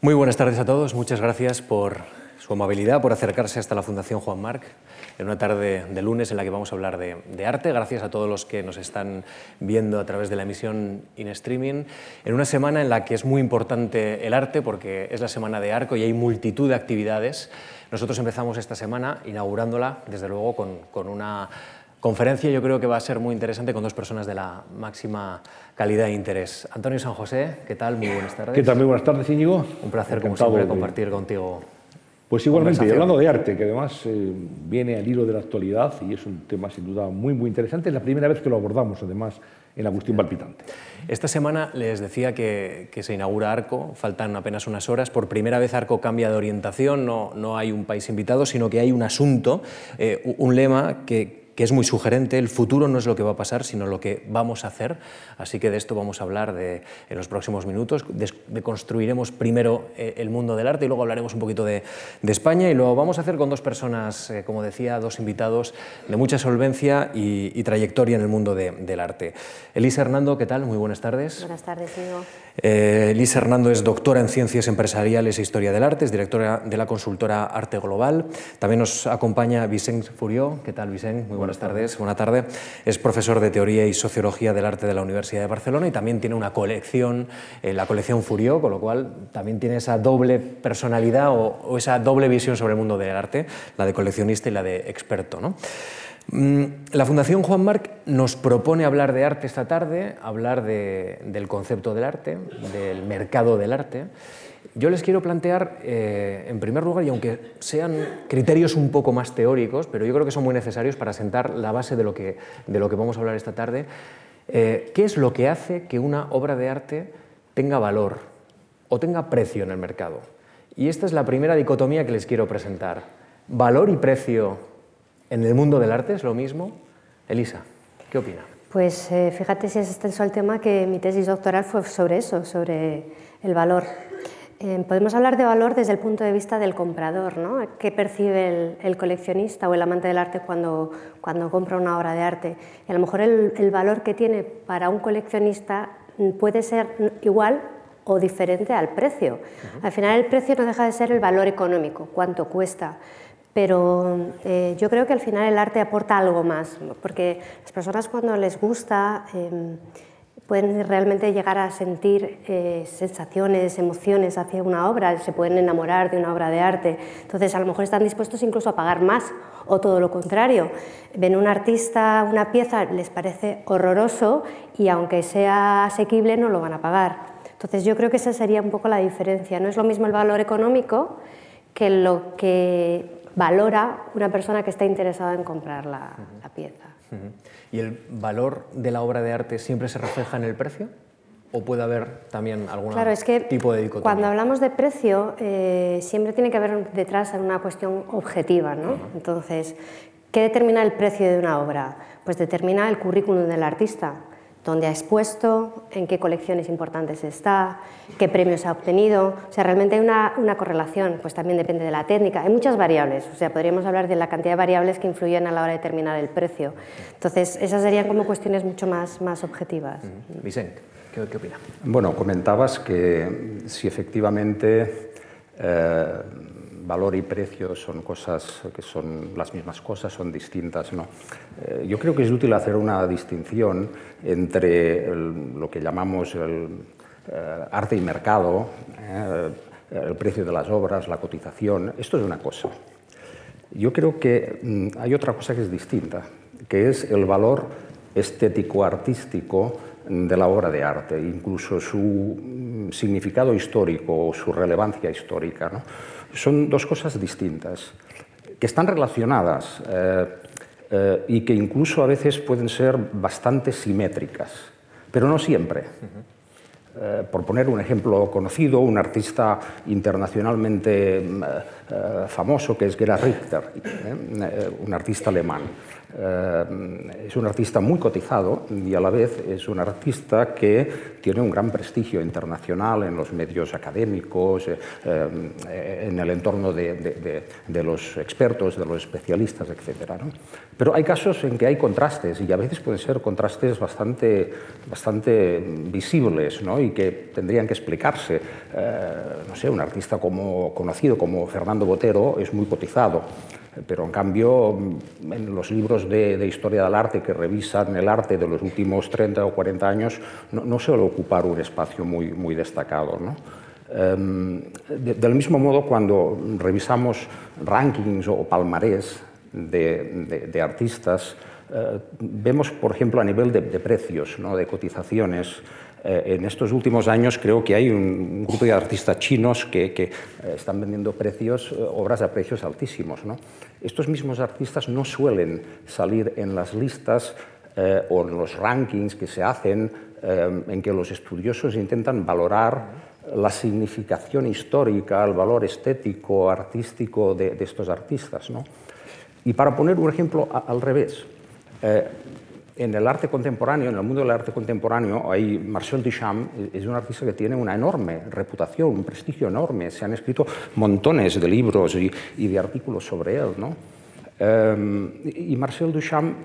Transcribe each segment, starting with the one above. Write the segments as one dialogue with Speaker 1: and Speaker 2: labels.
Speaker 1: Muy buenas tardes a todos. Muchas gracias por su amabilidad, por acercarse hasta la Fundación Juan Marc en una tarde de lunes en la que vamos a hablar de, arte. Gracias a todos los que nos están viendo a través de la emisión in streaming. En una semana en la que es muy importante el arte porque es la semana de Arco y hay multitud de actividades. Nosotros empezamos esta semana inaugurándola, desde luego, con, con una conferencia yo creo que va a ser muy interesante con dos personas de la máxima calidad e interés. Antonio San José, ¿qué tal? Muy buenas tardes.
Speaker 2: ¿Qué tal? Muy buenas tardes, Íñigo.
Speaker 1: Un placer, como siempre, compartir contigo.
Speaker 2: Pues igualmente, y hablando de arte, que además eh, viene al hilo de la actualidad y es un tema sin duda muy, muy interesante. Es la primera vez que lo abordamos, además, en Agustín Palpitante.
Speaker 1: Esta semana les decía que, se inaugura Arco, faltan apenas unas horas. Por primera vez Arco cambia de orientación, no, no hay un país invitado, sino que hay un asunto, eh, un lema que, que es muy sugerente. El futuro no es lo que va a pasar, sino lo que vamos a hacer. Así que de esto vamos a hablar de, en los próximos minutos. De, construiremos primero eh, el mundo del arte y luego hablaremos un poquito de, España. Y lo vamos a hacer con dos personas, eh, como decía, dos invitados de mucha solvencia y, trayectoria en el mundo del arte. Elisa Hernando, ¿qué tal? Muy buenas tardes.
Speaker 3: Buenas tardes, Diego.
Speaker 1: Eh, Elisa Hernando es doctora en Ciencias Empresariales e Historia del Arte, es directora de la consultora Arte Global. También nos acompaña Vicente Furió. ¿Qué tal, Vicente? Muy buenas tardes. Buenas tardes. Es profesor de Teoría y Sociología del Arte de la Universidad de Barcelona y también tiene una colección, eh, la colección Furió, con lo cual también tiene esa doble personalidad o, esa doble visión sobre el mundo del arte, la de coleccionista y la de experto. ¿no? Mm, la Fundación Juan Marc nos propone hablar de arte esta tarde, hablar del concepto del arte, del mercado del arte. Yo les quiero plantear, eh, en primer lugar, y aunque sean criterios un poco más teóricos, pero yo creo que son muy necesarios para sentar la base de lo que, de lo que vamos a hablar esta tarde, eh, ¿qué es lo que hace que una obra de arte tenga valor o tenga precio en el mercado? Y esta es la primera dicotomía que les quiero presentar. Valor y precio en el mundo del arte es lo mismo. Elisa, ¿qué opina?
Speaker 3: Pues eh, fíjate si es extenso el tema que mi tesis doctoral fue sobre eso, sobre el valor. Eh, podemos hablar de valor desde el punto de vista del comprador, ¿no? ¿Qué percibe el, coleccionista o el amante del arte cuando, cuando compra una obra de arte? Y a lo mejor el, valor que tiene para un coleccionista puede ser igual o diferente al precio. Al final el precio no deja de ser el valor económico, cuánto cuesta. Pero eh, yo creo que al final el arte aporta algo más, porque las personas cuando les gusta... Em, pueden realmente llegar a sentir eh, sensaciones, emociones hacia una obra, se pueden enamorar de una obra de arte. Entonces, a lo mejor están dispuestos incluso a pagar más o todo lo contrario. Ven un artista, una pieza, les parece horroroso y aunque sea asequible no lo van a pagar. Entonces, yo creo que esa sería un poco la diferencia. No es lo mismo el valor económico que lo que valora una persona que está interesada en comprar la, la pieza.
Speaker 1: ¿Y el valor de la obra de arte siempre se refleja en el precio? ¿O puede haber también algún tipo de dicotomía?
Speaker 3: Cuando hablamos de precio, eh, siempre tiene que haber detrás una cuestión objetiva. ¿no? Entonces, ¿qué determina el precio de una obra? Pues determina el currículum del artista dónde ha expuesto, en qué colecciones importantes está, qué premios ha obtenido. O sea, realmente hay una, correlación, pues también depende de la técnica. Hay muchas variables, o sea, podríamos hablar de la cantidad de variables que influyen a la hora de determinar el precio. Entonces, esas serían como cuestiones mucho más, más objetivas.
Speaker 1: Vicente, ¿qué, qué opina?
Speaker 4: Bueno, comentabas que si efectivamente... Eh, valor y precio son cosas que son las mismas cosas, son distintas. ¿no? Eh, yo creo que es útil hacer una distinción entre lo que llamamos el eh, arte y mercado, eh, el precio de las obras, la cotización. Esto es una cosa. Yo creo que mm, hay otra cosa que es distinta, que es el valor estético-artístico de la obra de arte, incluso su mm, significado histórico o su relevancia histórica. ¿no? Son dos cosas distintas, que están relacionadas eh, eh, y que incluso a veces pueden ser bastante simétricas, pero no siempre. Eh, por poner un ejemplo conocido, un artista internacionalmente famoso que es Gerhard Richter, un artista alemán. Eh, es un artista muy cotizado y a la vez es un artista que tiene un gran prestigio internacional en los medios académicos, eh, eh, en el entorno de, los expertos, de los especialistas, etc. Pero hay casos en que hay contrastes y a veces pueden ser contrastes bastante, bastante visibles y que tendrían que explicarse. no sé, un artista como, conocido como Fernando Botero es muy cotizado pero en cambio en los libros de, historia del arte que revisan el arte de los últimos 30 o 40 años no, suele ocupar un espacio muy, destacado. Em, del mismo modo, cuando revisamos rankings o palmarés de, artistas, eh, vemos, por ejemplo, a nivel de, precios, de cotizaciones, eh, en estos últimos años creo que hay un, grupo de artistas chinos que, eh, están vendiendo precios, eh, obras a precios altísimos. Estos mismos artistas no suelen salir en las listas o en los rankings que se hacen en que los estudiosos intentan valorar la significación histórica, el valor estético, artístico de, estos artistas. Y para poner un ejemplo al revés, en el arte contemporáneo, en el mundo del arte contemporáneo, hay Marcel Duchamp es un artista que tiene una enorme reputación, un prestigio enorme. Se han escrito montones de libros y, de artículos sobre él. ¿no? Em, y Marcel Duchamp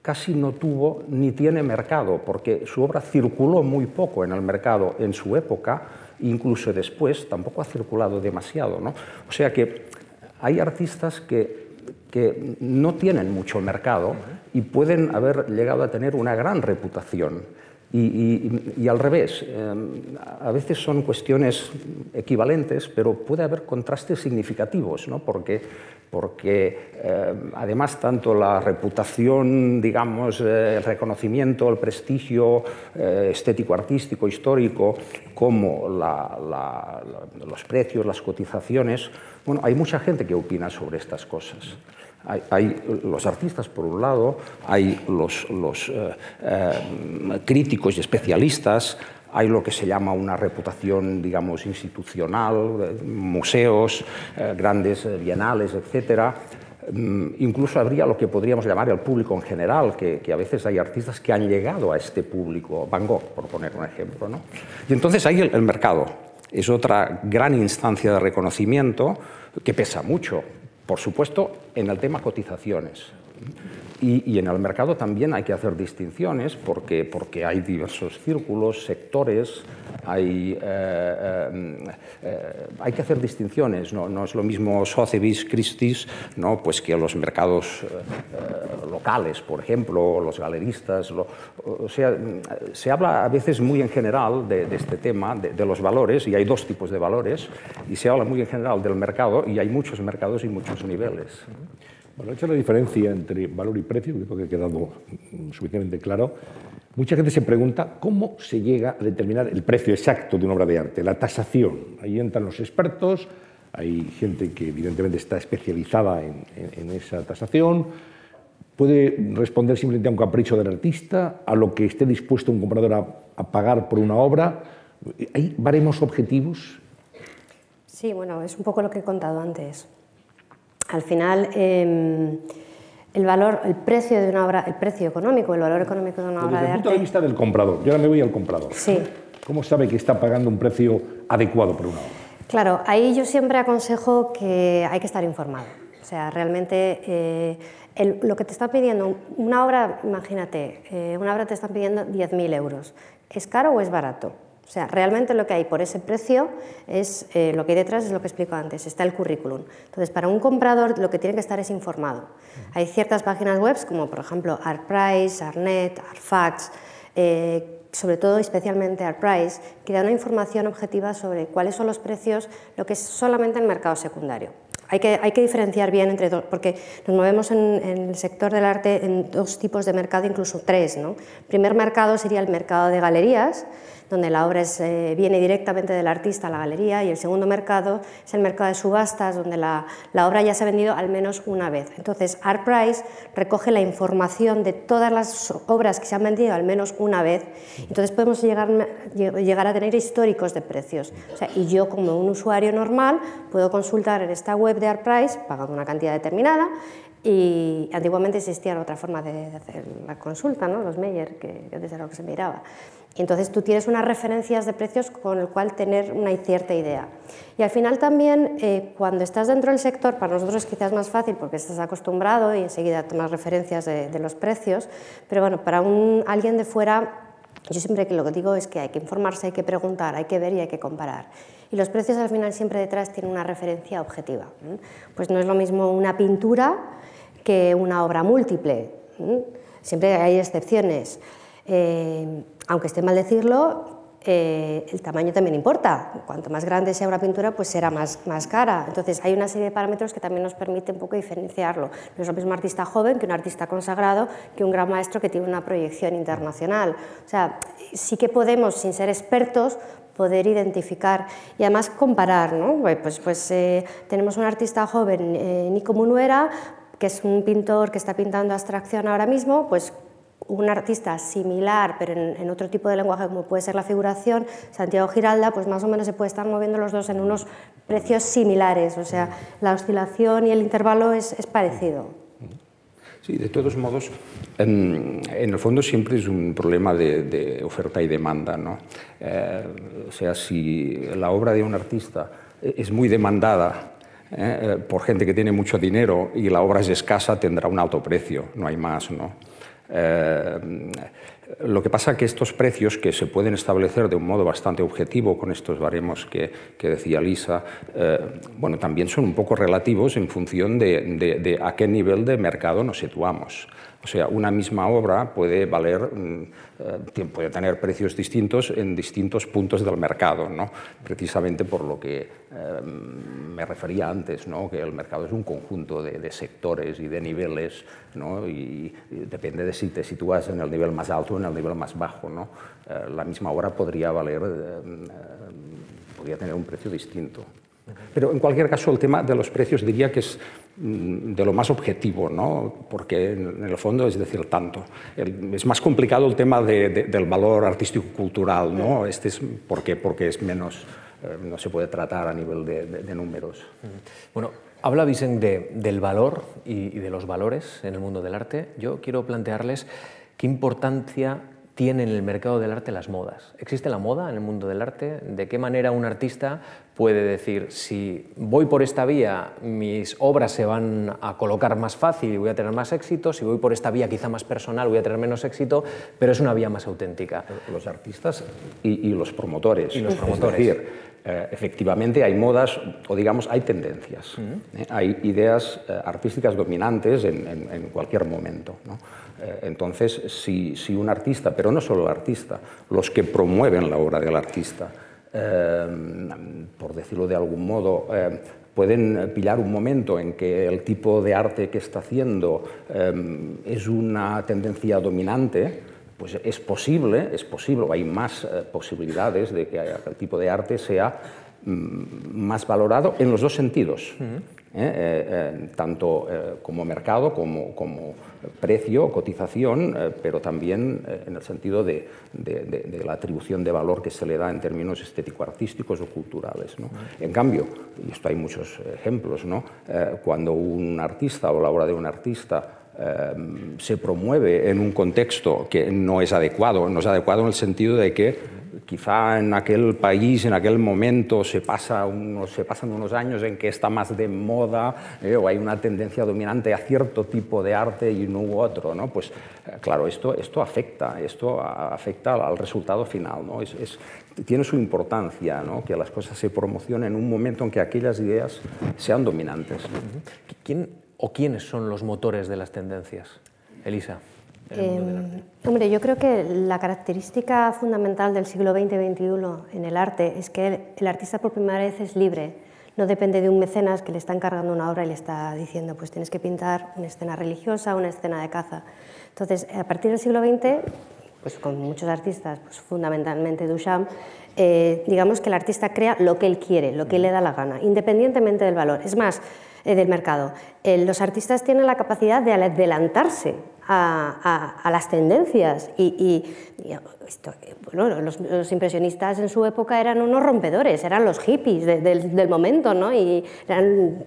Speaker 4: casi no tuvo ni tiene mercado, porque su obra circuló muy poco en el mercado en su época, incluso después tampoco ha circulado demasiado. ¿no? O sea que hay artistas que que no tienen mucho mercado y pueden haber llegado a tener una gran reputación. Y, al revés, eh, a veces son cuestiones equivalentes, pero puede haber contrastes significativos, ¿no? porque, porque eh, además tanto la reputación, digamos, eh, el reconocimiento, el prestigio estético, artístico, histórico, como los precios, las cotizaciones, bueno, hay mucha gente que opina sobre estas cosas. Hay, los artistas por un lado, hay los, eh, eh, críticos y especialistas, hay lo que se llama una reputación, digamos, institucional, museos, eh, grandes bienales, etc. Mm, incluso habría lo que podríamos llamar el público en general, que, a veces hay artistas que han llegado a este público, Van Gogh, por poner un ejemplo. ¿no? Y entonces hay el mercado, es otra gran instancia de reconocimiento que pesa mucho, por supuesto, en el tema cotizaciones. Y, en el mercado también hay que hacer distinciones porque, porque hay diversos círculos, sectores, hay, eh, eh, eh, hay que hacer distinciones. No, no, es lo mismo Sotheby's, Christie's, ¿no? pues que los mercados locales, por ejemplo, los galeristas. o sea, se habla a veces muy en general de, este tema, de, de, los valores, y hay dos tipos de valores, y se habla muy en general del mercado, y hay muchos mercados y muchos niveles.
Speaker 2: Bueno, hecho la diferencia entre valor y precio, creo que ha quedado suficientemente claro. Mucha gente se pregunta cómo se llega a determinar el precio exacto de una obra de arte, la tasación. Ahí entran los expertos, hay gente que evidentemente está especializada en, esa tasación. Puede responder simplemente a un capricho del artista, a lo que esté dispuesto un comprador a, a pagar por una obra. ¿Hay baremos objetivos?
Speaker 3: Sí, bueno, es un poco lo que he contado antes. Al final, em, el valor, el precio de una obra, el precio económico, el valor económico de una obra de arte.
Speaker 2: Desde el punto de vista del comprador, yo ahora me voy al comprador.
Speaker 3: Sí.
Speaker 2: ¿Cómo sabe que está pagando un precio adecuado por una obra?
Speaker 3: Claro, ahí yo siempre aconsejo que hay que estar informado. O sea, realmente eh, lo que te está pidiendo, una obra, imagínate, eh, una obra te está pidiendo 10.000 euros. ¿Es caro o es barato? O sea, realmente lo que hay por ese precio es eh, lo que hay detrás es lo que explico antes, está el currículum. Entonces, para un comprador lo que tiene que estar es informado. Hay ciertas páginas web como por ejemplo ArtPrice, ArtNet, ArtFacts, eh, sobre todo especialmente ArtPrice, que dan una información objetiva sobre cuáles son los precios, lo que es solamente el mercado secundario. Hay que, hay que diferenciar bien entre dos, porque nos movemos en, en, el sector del arte en dos tipos de mercado, incluso tres. ¿no? El primer mercado sería el mercado de galerías, donde la obra eh, viene directamente del artista a la galería, y el segundo mercado es el mercado de subastas, donde la, obra ya se ha vendido al menos una vez. Entonces, ArtPrice recoge la información de todas las obras que se han vendido al menos una vez, entonces podemos llegar, llegar a tener históricos de precios. y yo, como un usuario normal, puedo consultar en esta web de ArtPrice, pagando una cantidad determinada, Y antiguamente existía otra forma de, hacer la consulta, ¿no? los Meyer, que antes era lo que se miraba. Y entonces tú tienes unas referencias de precios con el cual tener una cierta idea. Y al final también, eh, cuando estás dentro del sector, para nosotros quizás es más fácil porque estás acostumbrado y enseguida tomas referencias de, de los precios, pero bueno, para un, alguien de fuera, yo siempre que lo que digo es que hay que informarse, hay que preguntar, hay que ver y hay que comparar. Y los precios al final siempre detrás tienen una referencia objetiva. Pues no es lo mismo una pintura que una obra múltiple. Siempre hay excepciones. Eh, aunque esté mal decirlo, eh, el tamaño también importa. Cuanto más grande sea una pintura, pues será más, más cara. Entonces, hay una serie de parámetros que también nos permiten poco diferenciarlo. No es lo mismo un artista joven que un artista consagrado, que un gran maestro que tiene una proyección internacional. O sea, sí que podemos, sin ser expertos, poder identificar y además comparar. ¿no? Pues, pues eh, tenemos un artista joven, eh, Nico Munuera, que es un pintor que está pintando abstracción ahora mismo, pues un artista similar, pero en, otro tipo de lenguaje, como puede ser la figuración, Santiago Giralda, pues más o menos se puede estar moviendo los dos en unos precios similares, o sea, la oscilación y el intervalo es, parecido.
Speaker 4: Sí, de todos modos, en, el fondo siempre es un problema de, oferta y demanda. ¿no? Eh, o sea, si la obra de un artista es muy demandada eh, eh, por gente que tiene mucho dinero y la obra es escasa, tendrá un alto precio, no hay más. ¿no? Eh, lo que pasa es que estos precios, que se pueden establecer de un modo bastante objetivo con estos baremos que, decía Lisa, eh, bueno, también son un poco relativos en función de, a qué nivel de mercado nos situamos. O sea, una misma obra puede valer, mm, eh, puede tener precios distintos en distintos puntos del mercado, ¿no? precisamente por lo que eh, me refería antes, ¿no? que el mercado es un conjunto de, sectores y de niveles, ¿no? y, depende de si te sitúas en el nivel más alto o en el nivel más bajo. ¿no? Eh, la misma obra podría valer, podría tener un precio distinto. Pero en cualquier caso el tema de los precios diría que es mm, de lo más objetivo, ¿no? porque en el fondo es decir tanto. es más complicado el tema del valor artístico-cultural, ¿no? este es porque, porque es menos, eh, no se puede tratar a nivel de, números.
Speaker 1: Bueno, habla Vicente del valor y de los valores en el mundo del arte. Yo quiero plantearles qué importancia tiene en el mercado del arte las modas. ¿Existe la moda en el mundo del arte? ¿De qué manera un artista puede decir, si voy por esta vía, mis obras se van a colocar más fácil y voy a tener más éxito, si voy por esta vía quizá más personal voy a tener menos éxito, pero es una vía más auténtica?
Speaker 4: Los artistas y, los promotores.
Speaker 1: Y los promotores.
Speaker 4: Es decir, eh, efectivamente hay modas o digamos hay tendencias, ¿eh? hay ideas eh, artísticas dominantes en, cualquier momento. entonces, si, si, un artista, pero no solo el artista, los que promueven la obra del artista, por decirlo de algún modo, pueden pillar un momento en que el tipo de arte que está haciendo es una tendencia dominante, pues es posible, es posible, hay más eh, posibilidades de que el tipo de arte sea mm, más valorado en los dos sentidos, ¿eh? Eh, tanto como mercado como, como precio, cotización, pero también en el sentido de, la atribución de valor que se le da en términos estético-artísticos o culturales. En cambio, y esto hay muchos ejemplos, ¿no? cuando un artista o la obra de un artista se promueve en un contexto que no es adecuado, no es adecuado en el sentido de que quizá en aquel país, en aquel momento, se, pasa unos, se pasan unos años en que está más de moda eh, o hay una tendencia dominante a cierto tipo de arte y no otro. ¿no? Pues eh, claro, esto, esto afecta, esto afecta al resultado final. ¿no? Es, tiene su importancia ¿no? que las cosas se promocionen en un momento en que aquellas ideas sean dominantes.
Speaker 1: ¿Quién o quiénes son los motores de las tendencias? Elisa.
Speaker 3: Em, hombre, yo creo que la característica fundamental del siglo XX y XXI en el arte es que el, artista por primera vez es libre, no depende de un mecenas que le está encargando una obra y le está diciendo, pues tienes que pintar una escena religiosa, una escena de caza. Entonces, a partir del siglo XX, pues con muchos artistas, pues fundamentalmente Duchamp, eh, digamos que el artista crea lo que él quiere, lo que le da la gana, independientemente del valor. Es más, eh, del mercado. Eh, los artistas tienen la capacidad de adelantarse a, las tendencias. Y, bueno, los, impresionistas en su época eran unos rompedores, eran los hippies del momento, ¿no? Y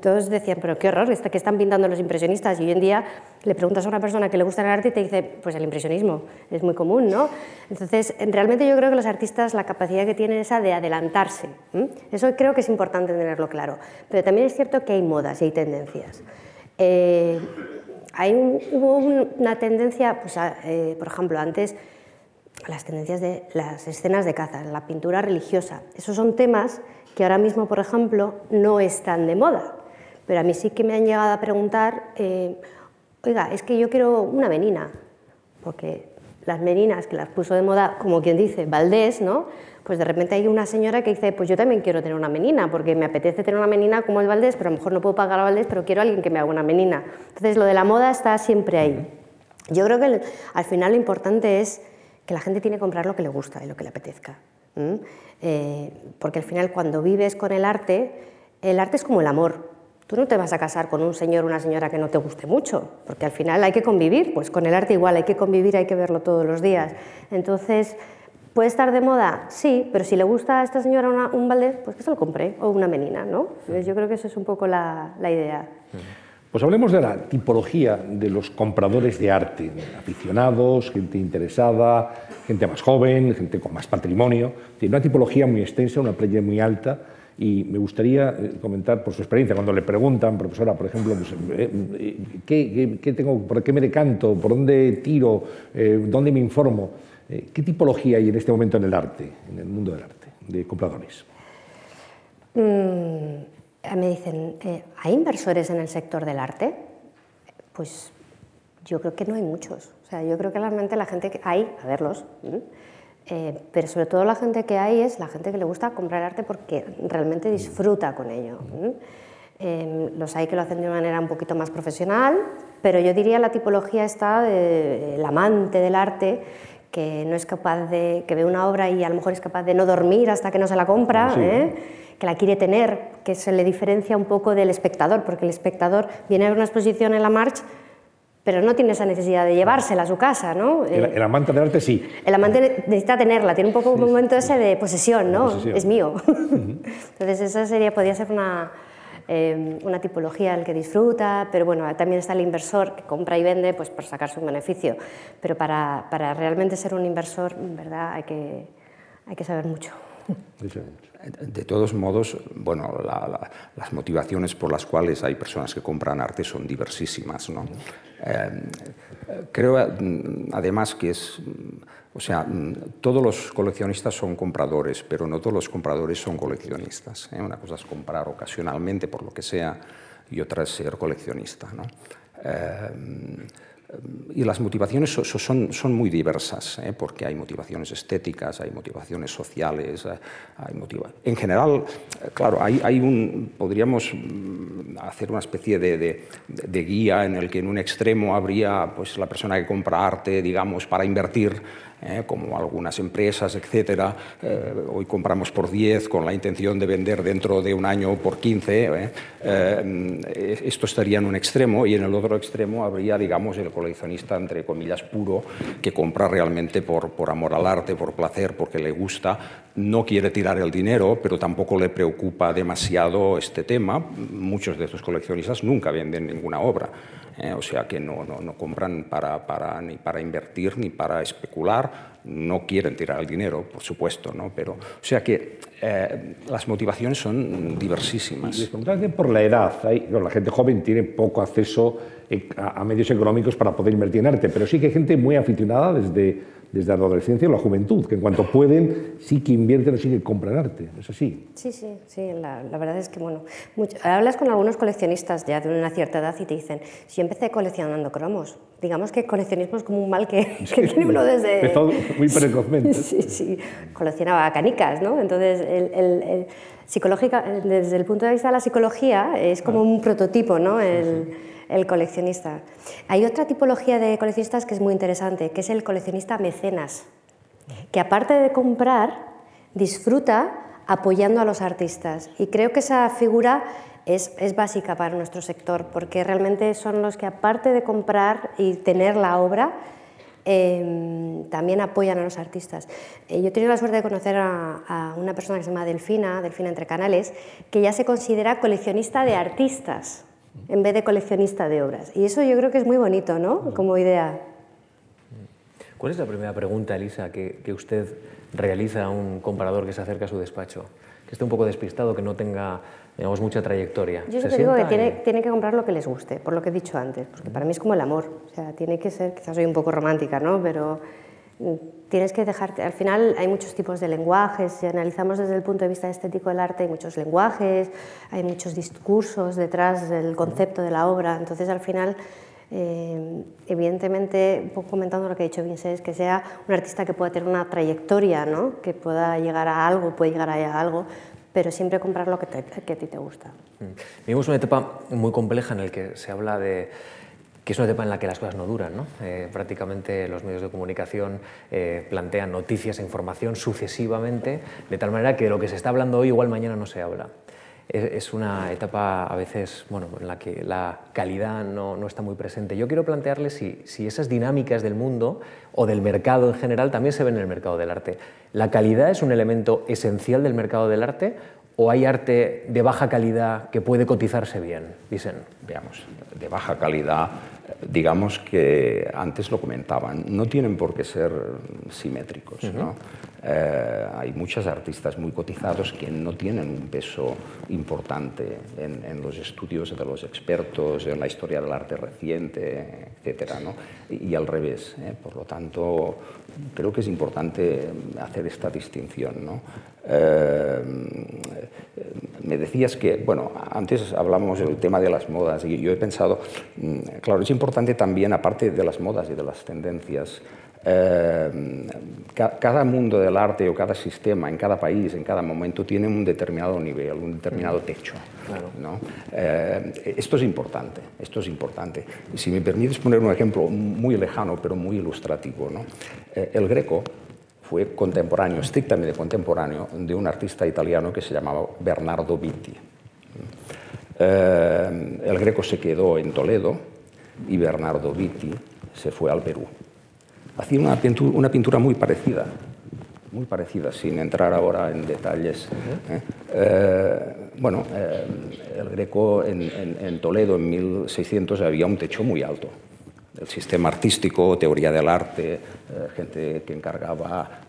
Speaker 3: todos decían, pero qué horror, ¿qué están pintando los impresionistas? Y hoy en día le preguntas a una persona que le gusta el arte y te dice, pues el impresionismo, es muy común, ¿no? Entonces, realmente yo creo que los artistas la capacidad que tienen es esa de adelantarse. Eso creo que es importante tenerlo claro. Pero también es cierto que hay modas y hay tendencias. Eh, hay hubo una tendencia, pues, eh, por ejemplo, antes las tendencias de las escenas de caza, la pintura religiosa. Esos son temas que ahora mismo, por ejemplo, no están de moda. Pero a mí sí que me han llegado a preguntar, eh, oiga, es que yo quiero una menina, porque las meninas que las puso de moda, como quien dice, Valdés, ¿no? pues de repente hay una señora que dice, pues yo también quiero tener una menina, porque me apetece tener una menina como el Valdés, pero a lo mejor no puedo pagar a Valdés, pero quiero alguien que me haga una menina. Entonces lo de la moda está siempre ahí. Yo creo que al final lo importante es que la gente tiene que comprar lo que le gusta y lo que le apetezca. Eh, porque al final cuando vives con el arte, el arte es como el amor. Tú no te vas a casar con un señor o una señora que no te guste mucho, porque al final hay que convivir, pues con el arte igual hay que convivir, hay que verlo todos los días. Entonces, ¿Puede estar de moda? Sí, pero si le gusta a esta señora un Valdés, pues que se lo compre, o una menina, ¿no? yo creo que eso es un poco la, idea.
Speaker 2: Pues hablemos de la tipología de los compradores de arte, aficionados, gente interesada, gente más joven, gente con más patrimonio, una tipología muy extensa, una playa muy alta, y me gustaría eh, comentar por su experiencia, cuando le preguntan, profesora, por ejemplo, pues, eh, eh, ¿qué, tengo, ¿por qué me decanto? ¿Por dónde tiro? ¿Dónde me informo? Eh, ¿Qué tipología hay en este momento en el arte, en el mundo del arte, de compradores?
Speaker 3: Mm, me dicen, eh, ¿hay inversores en el sector del arte? Pues yo creo que no hay muchos. O sea, yo creo que realmente la gente que hay, a verlos, eh, pero sobre todo la gente que hay es la gente que le gusta comprar arte porque realmente disfruta con ello. Em, los hay que lo hacen de una manera un poquito más profesional, pero yo diría la tipología está del amante del arte que no es capaz de, que ve una obra y a lo mejor es capaz de no dormir hasta que no se la compra, ¿eh? que la quiere tener, que se le diferencia un poco del espectador, porque el espectador viene a ver una exposición en la March, pero no tiene esa necesidad de llevársela a su casa, ¿no?
Speaker 2: El, el amante del arte sí.
Speaker 3: El amante necesita tenerla, tiene un poco un momento ese de posesión, ¿no? Es mío. Entonces esa sería, podría ser una, Em, una tipología al que disfruta, pero bueno, también está el inversor que compra y vende pues, por sacarse un beneficio. Pero para, para realmente ser un inversor, ¿verdad? Hay que, hay que saber mucho.
Speaker 4: De todos modos, bueno, las motivaciones por las cuales hay personas que compran arte son diversísimas. ¿no? Eh, creo, mm, además, que es o sea, mm, todos los coleccionistas son compradores, pero no todos los compradores son coleccionistas. ¿eh? Una cosa es comprar ocasionalmente por lo que sea y otra es ser coleccionista. ¿no? Eh, y las motivaciones son, son muy diversas, ¿eh? porque hay motivaciones estéticas, hay motivaciones sociales, hay motiva en general, claro, hay, hay, un, podríamos mm, hacer una especie de, de, de, guía en el que en un extremo habría pues, la persona que compra arte, digamos, para invertir ¿eh? como algunas empresas, etcétera. Eh, hoy compramos por 10 con la intención de vender dentro de un año por 15. ¿eh? esto estaría en un extremo y en el otro extremo habría, digamos, el coleccionista, entre comillas, puro, que compra realmente por, por amor al arte, por placer, porque le gusta, no quiere tirar el dinero, pero tampoco le preocupa demasiado este tema. Muchos de estos coleccionistas nunca venden ninguna obra. Eh, o sea que no, no, no compran para, para, ni para invertir ni para especular, no quieren tirar el dinero, por supuesto, ¿no? pero o sea que eh, las motivaciones son diversísimas.
Speaker 2: Por la edad, hay, la gente joven tiene poco acceso eh, a, a medios económicos para poder invertir en arte, pero sí que hay gente muy aficionada desde desde la adolescencia o la juventud, que en cuanto pueden sí que invierten o sí que compran arte. ¿Es así?
Speaker 3: Sí, sí, sí. La, verdad es que, bueno, hablas con algunos coleccionistas ya de una cierta edad y te dicen, si yo empecé coleccionando cromos, digamos que coleccionismo es como un mal que, tiene uno desde...
Speaker 2: Empezó muy precozmente.
Speaker 3: sí, sí, coleccionaba canicas, ¿no? Entonces, el, psicológica, desde el punto de vista de la psicología, es como un prototipo, ¿no? El, el coleccionista. Hay otra tipología de coleccionistas que es muy interesante, que es el coleccionista mecenas, que aparte de comprar, disfruta apoyando a los artistas. Y creo que esa figura es, es, básica para nuestro sector, porque realmente son los que aparte de comprar y tener la obra, eh, también apoyan a los artistas. Eh, yo he tenido la suerte de conocer a, a, una persona que se llama Delfina, Delfina Entre Canales, que ya se considera coleccionista de artistas en vez de coleccionista de obras. Y eso yo creo que es muy bonito, ¿no? Como idea.
Speaker 1: ¿Cuál es la primera pregunta, Elisa, que, que usted realiza a un comprador que se acerca a su despacho? Que esté un poco despistado, que no tenga digamos, mucha trayectoria.
Speaker 3: Yo siempre digo que tiene, tiene, que comprar lo que les guste, por lo que he dicho antes, porque para mí es como el amor. O sea, tiene que ser, quizás soy un poco romántica, ¿no? Pero mm, tienes que dejarte, al final hay muchos tipos de lenguajes, si analizamos desde el punto de vista estético del arte hay muchos lenguajes, hay muchos discursos detrás del concepto de la obra, entonces al final eh, evidentemente, un poco comentando lo que ha dicho Vincent, que sea un artista que pueda tener una trayectoria, ¿no? que pueda llegar a algo, puede llegar a algo, pero siempre comprar lo que, te, que a ti te gusta.
Speaker 1: Mm. Vivimos una etapa muy compleja en la que se habla de que es una etapa en la que las cosas no duran. ¿no? Eh, prácticamente los medios de comunicación eh, plantean noticias e información sucesivamente, de tal manera que lo que se está hablando hoy igual mañana no se habla. Es, es una etapa a veces bueno, en la que la calidad no, no está muy presente. Yo quiero plantearle si, si, esas dinámicas del mundo o del mercado en general también se ven en el mercado del arte. ¿La calidad es un elemento esencial del mercado del arte o hay arte de baja calidad que puede cotizarse bien? Dicen.
Speaker 4: Veamos, de baja calidad digamos que antes lo comentaban, no tienen por qué ser simétricos. Uh -huh. ¿no? eh, hay muchos artistas muy cotizados que no tienen un peso importante en, en, los estudios de los expertos, en la historia del arte reciente, etc. ¿no? Y, y, al revés. ¿eh? Por lo tanto, creo que es importante hacer esta distinción. ¿no? Eh, me decías que, bueno, antes hablábamos del tema de las modas y yo he pensado, mm, claro, es importante también, aparte de las modas y de las tendencias, eh, cada mundo del arte o cada sistema en cada país, en cada momento, tiene un determinado nivel, un determinado techo. Claro. ¿no? Eh, esto es importante, esto es importante. Si me permites poner un ejemplo muy lejano, pero muy ilustrativo, ¿no? Eh, el Greco fue contemporáneo, estrictamente contemporáneo, de un artista italiano que se llamaba Bernardo Vitti. Eh, el Greco se quedó en Toledo y Bernardo Vitti se fue al Perú. Hacía una pintura, una pintura muy parecida, muy parecida, sin entrar ahora en detalles. ¿eh? Eh, bueno, el Greco en, en, en Toledo en 1600 había un techo muy alto el sistema artístico, teoría del arte, eh, gente que encargaba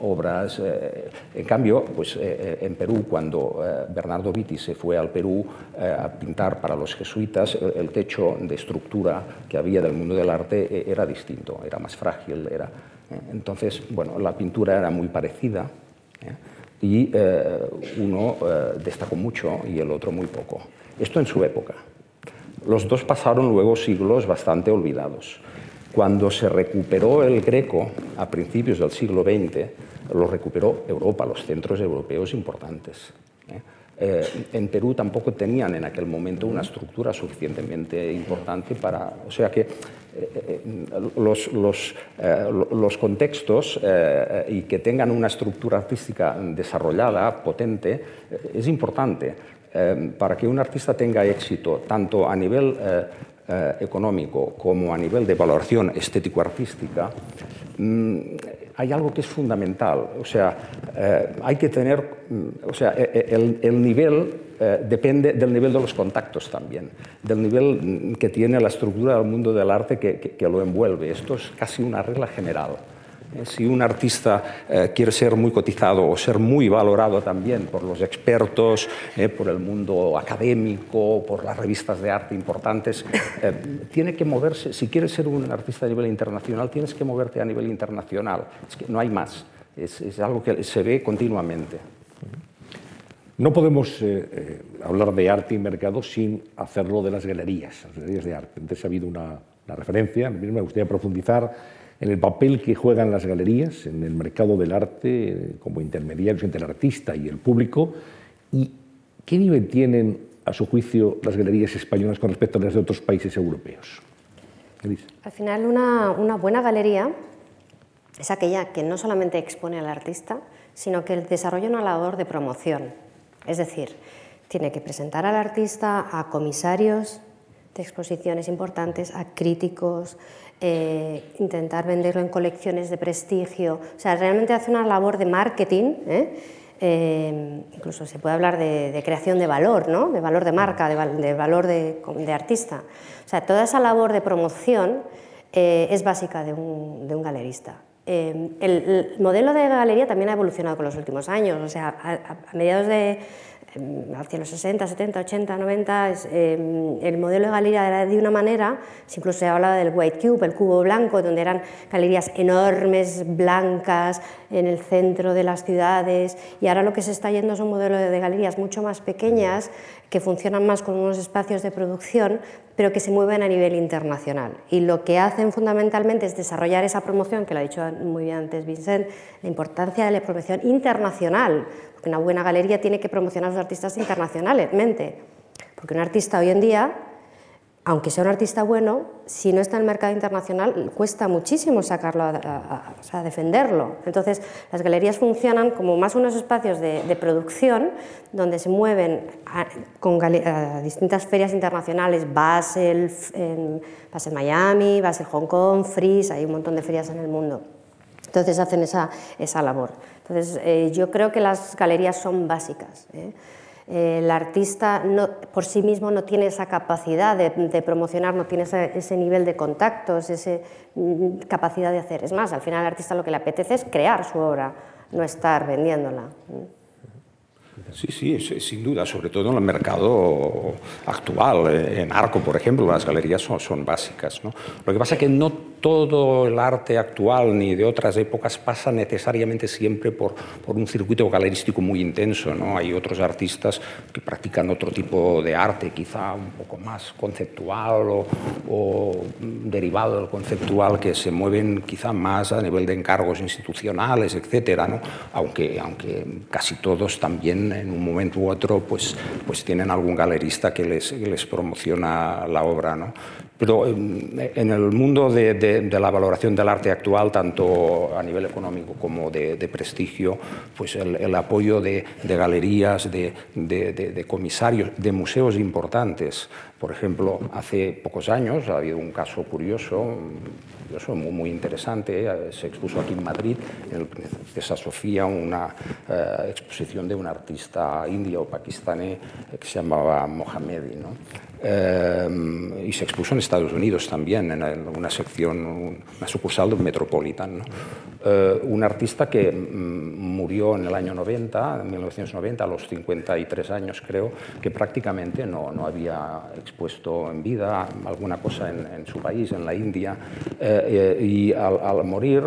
Speaker 4: obras. Eh, en cambio, pues, eh, en Perú, cuando Bernardo Vitti se fue al Perú a pintar para los jesuitas, el, techo de estructura que había del mundo del arte era distinto, era más frágil. Era, entonces, bueno, la pintura era muy parecida y uno destacó mucho y el otro muy poco. Esto en su época. Los dos pasaron luego siglos bastante olvidados. Cuando se recuperó el greco a principios del siglo XX, lo recuperó Europa, los centros europeos importantes. ¿eh? Eh, en Perú tampoco tenían en aquel momento una estructura suficientemente importante para... O sea que eh, los, contextos y que tengan una estructura artística desarrollada, potente, es importante. Eh, para que un artista tenga éxito tanto a nivel eh, eh, económico como a nivel de valoración estético-artística, mmm, hay algo que es fundamental. O sea, hay que tener, o sea, el, el nivel depende del nivel de los contactos también, del nivel que tiene la estructura del mundo del arte que lo envuelve. Esto es casi una regla general. Si un artista eh, quiere ser muy cotizado o ser muy valorado también por los expertos, eh, por el mundo académico, por las revistas de arte importantes, eh, tiene que moverse, si quieres ser un artista a nivel internacional, tienes que moverte a nivel internacional. Es que no hay más, es, es algo que se ve continuamente.
Speaker 2: No podemos eh, hablar de arte y mercado sin hacerlo de las galerías, las galerías de arte. Antes ha habido una, una referencia, a mí me gustaría profundizar en el papel que juegan las galerías en el mercado del arte como intermediarios entre el artista y el público y qué nivel tienen a su juicio las galerías españolas con respecto a las de otros países europeos.
Speaker 3: Elisa. Al final una, una buena galería es aquella que no solamente expone al artista, sino que desarrolla una labor de promoción. Es decir, tiene que presentar al artista a comisarios de exposiciones importantes, a críticos, eh, intentar venderlo en colecciones de prestigio. O sea, realmente hace una labor de marketing. ¿eh? Eh, incluso se puede hablar de, creación de valor, ¿no? de valor de marca, de, valor de, artista. O sea, toda esa labor de promoción es básica de un, de galerista. el, el, modelo de galería también ha evolucionado con los últimos años. O sea, a mediados de, hacia los 60, 70, 80, 90, el modelo de galería era de una manera, incluso se hablaba del white cube, el cubo blanco, donde eran galerías enormes, blancas, en el centro de las ciudades, y ahora lo que se está yendo es un modelo de galerías mucho más pequeñas, que funcionan más con unos espacios de producción, pero que se mueven a nivel internacional. Y lo que hacen fundamentalmente es desarrollar esa promoción, que lo ha dicho muy bien antes Vincent, la importancia de la promoción internacional, porque una buena galería tiene que promocionar a los artistas internacionalmente, porque un artista hoy en día aunque sea un artista bueno, si no está en el mercado internacional, cuesta muchísimo sacarlo, a, defenderlo. Entonces, las galerías funcionan como más unos espacios de, producción donde se mueven con distintas ferias internacionales, Basel, en, Basel Miami, Basel Hong Kong, Freeze, hay un montón de ferias en el mundo. Entonces hacen esa, esa labor. Entonces, eh, yo creo que las galerías son básicas. ¿eh? el artista por sí mismo no tiene esa capacidad de, promocionar, no tiene ese, nivel de contactos, esa mm, capacidad de hacer. Es más, al final al artista lo que le apetece es crear su obra, no estar vendiéndola.
Speaker 4: Sí, sí, sin duda, sobre todo en el mercado actual. En Arco, por ejemplo, las galerías son, son básicas. ¿no? Lo que pasa es que no todo el arte actual ni de otras épocas pasa necesariamente siempre por, por un circuito galerístico muy intenso. ¿no? Hay otros artistas que practican otro tipo de arte, quizá un poco más conceptual o, o derivado del conceptual, que se mueven quizá más a nivel de encargos institucionales, etcétera, ¿no? aunque, aunque casi todos también en un momento u otro pues, pues tienen algún galerista que les, les promociona la obra. ¿no? Pero en el mundo de, de, la valoración del arte actual, tanto a nivel económico como de, prestigio, pues el, el apoyo de, galerías, de, comisarios, de museos importantes. Por ejemplo, hace pocos años ha habido un caso curioso, curioso muy, interesante, eh, se expuso aquí en Madrid, en el Princesa Sofía, una eh, exposición de un artista indio o pakistaní que se llamaba Mohamedi. ¿no? Eh, y se expuso en Estados Unidos también, en una sección, una sucursal del Metropolitan. Eh, un artista que mm, murió en el año 90, en 1990, a los 53 años creo, que prácticamente no, no había expuesto en vida alguna cosa en, su país, en la India, eh, y al, morir,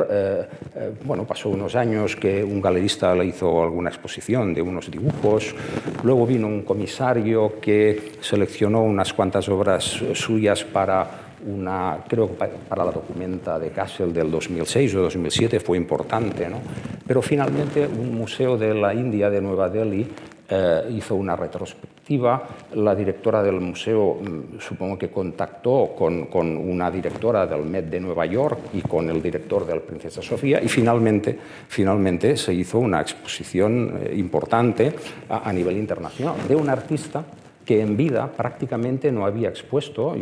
Speaker 4: bueno, pasó unos años que un galerista le hizo alguna exposición de unos dibujos, luego vino un comisario que seleccionó una unas cuantas obras suyas para una, creo que para la documenta de Kassel del 2006 o 2007 fue importante, ¿no? pero finalmente un museo de la India de Nueva Delhi eh, hizo una retrospectiva. La directora del museo mm, supongo que contactó con, con, una directora del Met de Nueva York y con el director de la Princesa Sofía y finalmente, finalmente se hizo una exposición eh, importante a, a nivel internacional de un artista que en vida prácticamente no había expuesto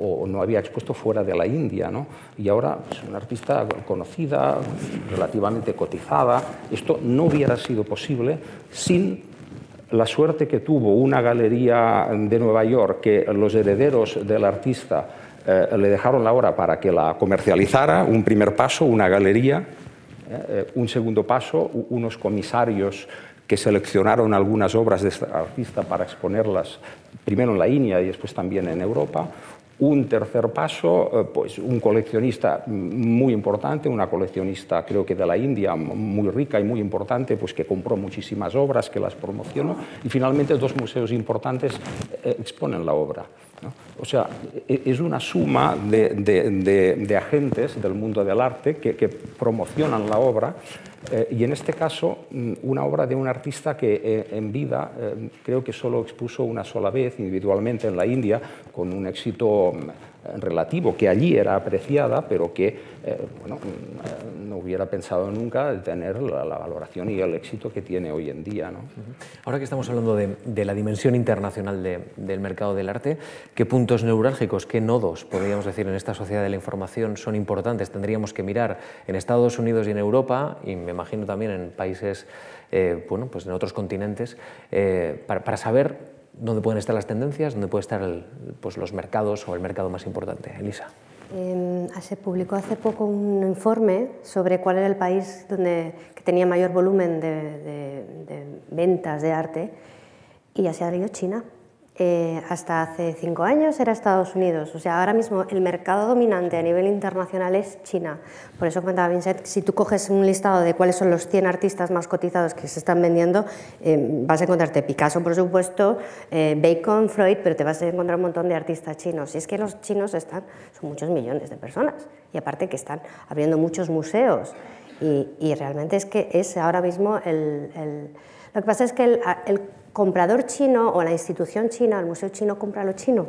Speaker 4: o, no había expuesto fuera de la India. ¿no? Y ahora es una artista conocida, relativamente cotizada. Esto no hubiera sido posible sin la suerte que tuvo una galería de Nueva York que los herederos del artista eh, le dejaron la obra para que la comercializara, un primer paso, una galería, eh, eh, un segundo paso, unos comisarios que seleccionaron algunas obras de este artista para exponerlas primero en la India y después también en Europa. Un tercer paso, eh, pues un coleccionista muy importante, una coleccionista creo que de la India muy rica y muy importante, pues que compró muchísimas obras, que las promocionó y finalmente dos museos importantes eh, exponen la obra. O sea, e, es una suma de, agentes del mundo del arte que, promocionan la obra eh, y en este caso mm, una obra de un artista que eh, en vida eh, creo que solo expuso una sola vez individualmente en la India con un éxito mm, relativo, que allí era apreciada, pero que bueno, mm, no hubiera pensado nunca tener la, valoración y el éxito que tiene hoy en día.
Speaker 1: Ahora que estamos hablando de, la dimensión internacional del mercado del arte, ¿qué puntos neurálgicos, qué nodos, podríamos decir, en esta sociedad de la información son importantes? Tendríamos que mirar en Estados Unidos y en Europa, y me imagino también en países, eh, bueno, pues en otros continentes, eh, para, para saber dónde pueden estar las tendencias, dónde pueden estar pues los mercados o el mercado más importante. Elisa.
Speaker 3: Eh, se publicó hace poco un informe sobre cuál era el país donde, que tenía mayor volumen de, ventas de arte y ya se ha salido China. Eh, hasta hace cinco años era Estados Unidos. O sea, ahora mismo el mercado dominante a nivel internacional es China. Por eso comentaba Vincent, si tú coges un listado de cuáles son los 100 artistas más cotizados que se están vendiendo, eh, vas a encontrarte Picasso, por supuesto, eh, Bacon, Freud, pero te vas a encontrar un montón de artistas chinos. Y es que los chinos están, son muchos millones de personas. Y aparte que están abriendo muchos museos. Y, realmente es que es ahora mismo el... lo que pasa es que el, el comprador chino o la institución china, el museo chino compra lo chino.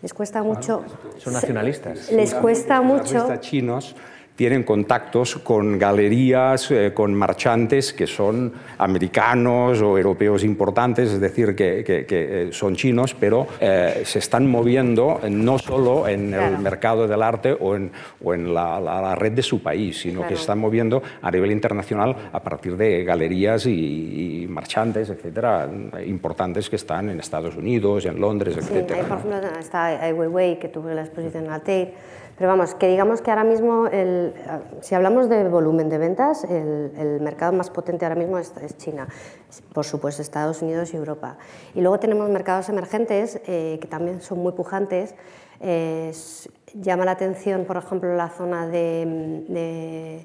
Speaker 3: Les cuesta mucho.
Speaker 1: Son nacionalistas.
Speaker 3: Les cuesta mucho.
Speaker 4: chinos tienen contactos con galerías, eh, con marchantes que son americanos o europeos importantes, es decir, que, eh, son chinos, pero eh, se están moviendo no solo en el mercado del arte o en, o en la, red de su país, sino que se están moviendo a nivel internacional a partir de galerías y, marchantes, etcétera, importantes que están en Estados Unidos, en Londres, etcétera.
Speaker 3: Sí, por ejemplo, está Ai Weiwei, que tuve la exposición en Altair, pero vamos, que digamos que ahora mismo, el, si hablamos de volumen de ventas, el, mercado más potente ahora mismo es, China, por supuesto Estados Unidos y Europa. Y luego tenemos mercados emergentes eh, que también son muy pujantes. llama la atención, por ejemplo, la zona de,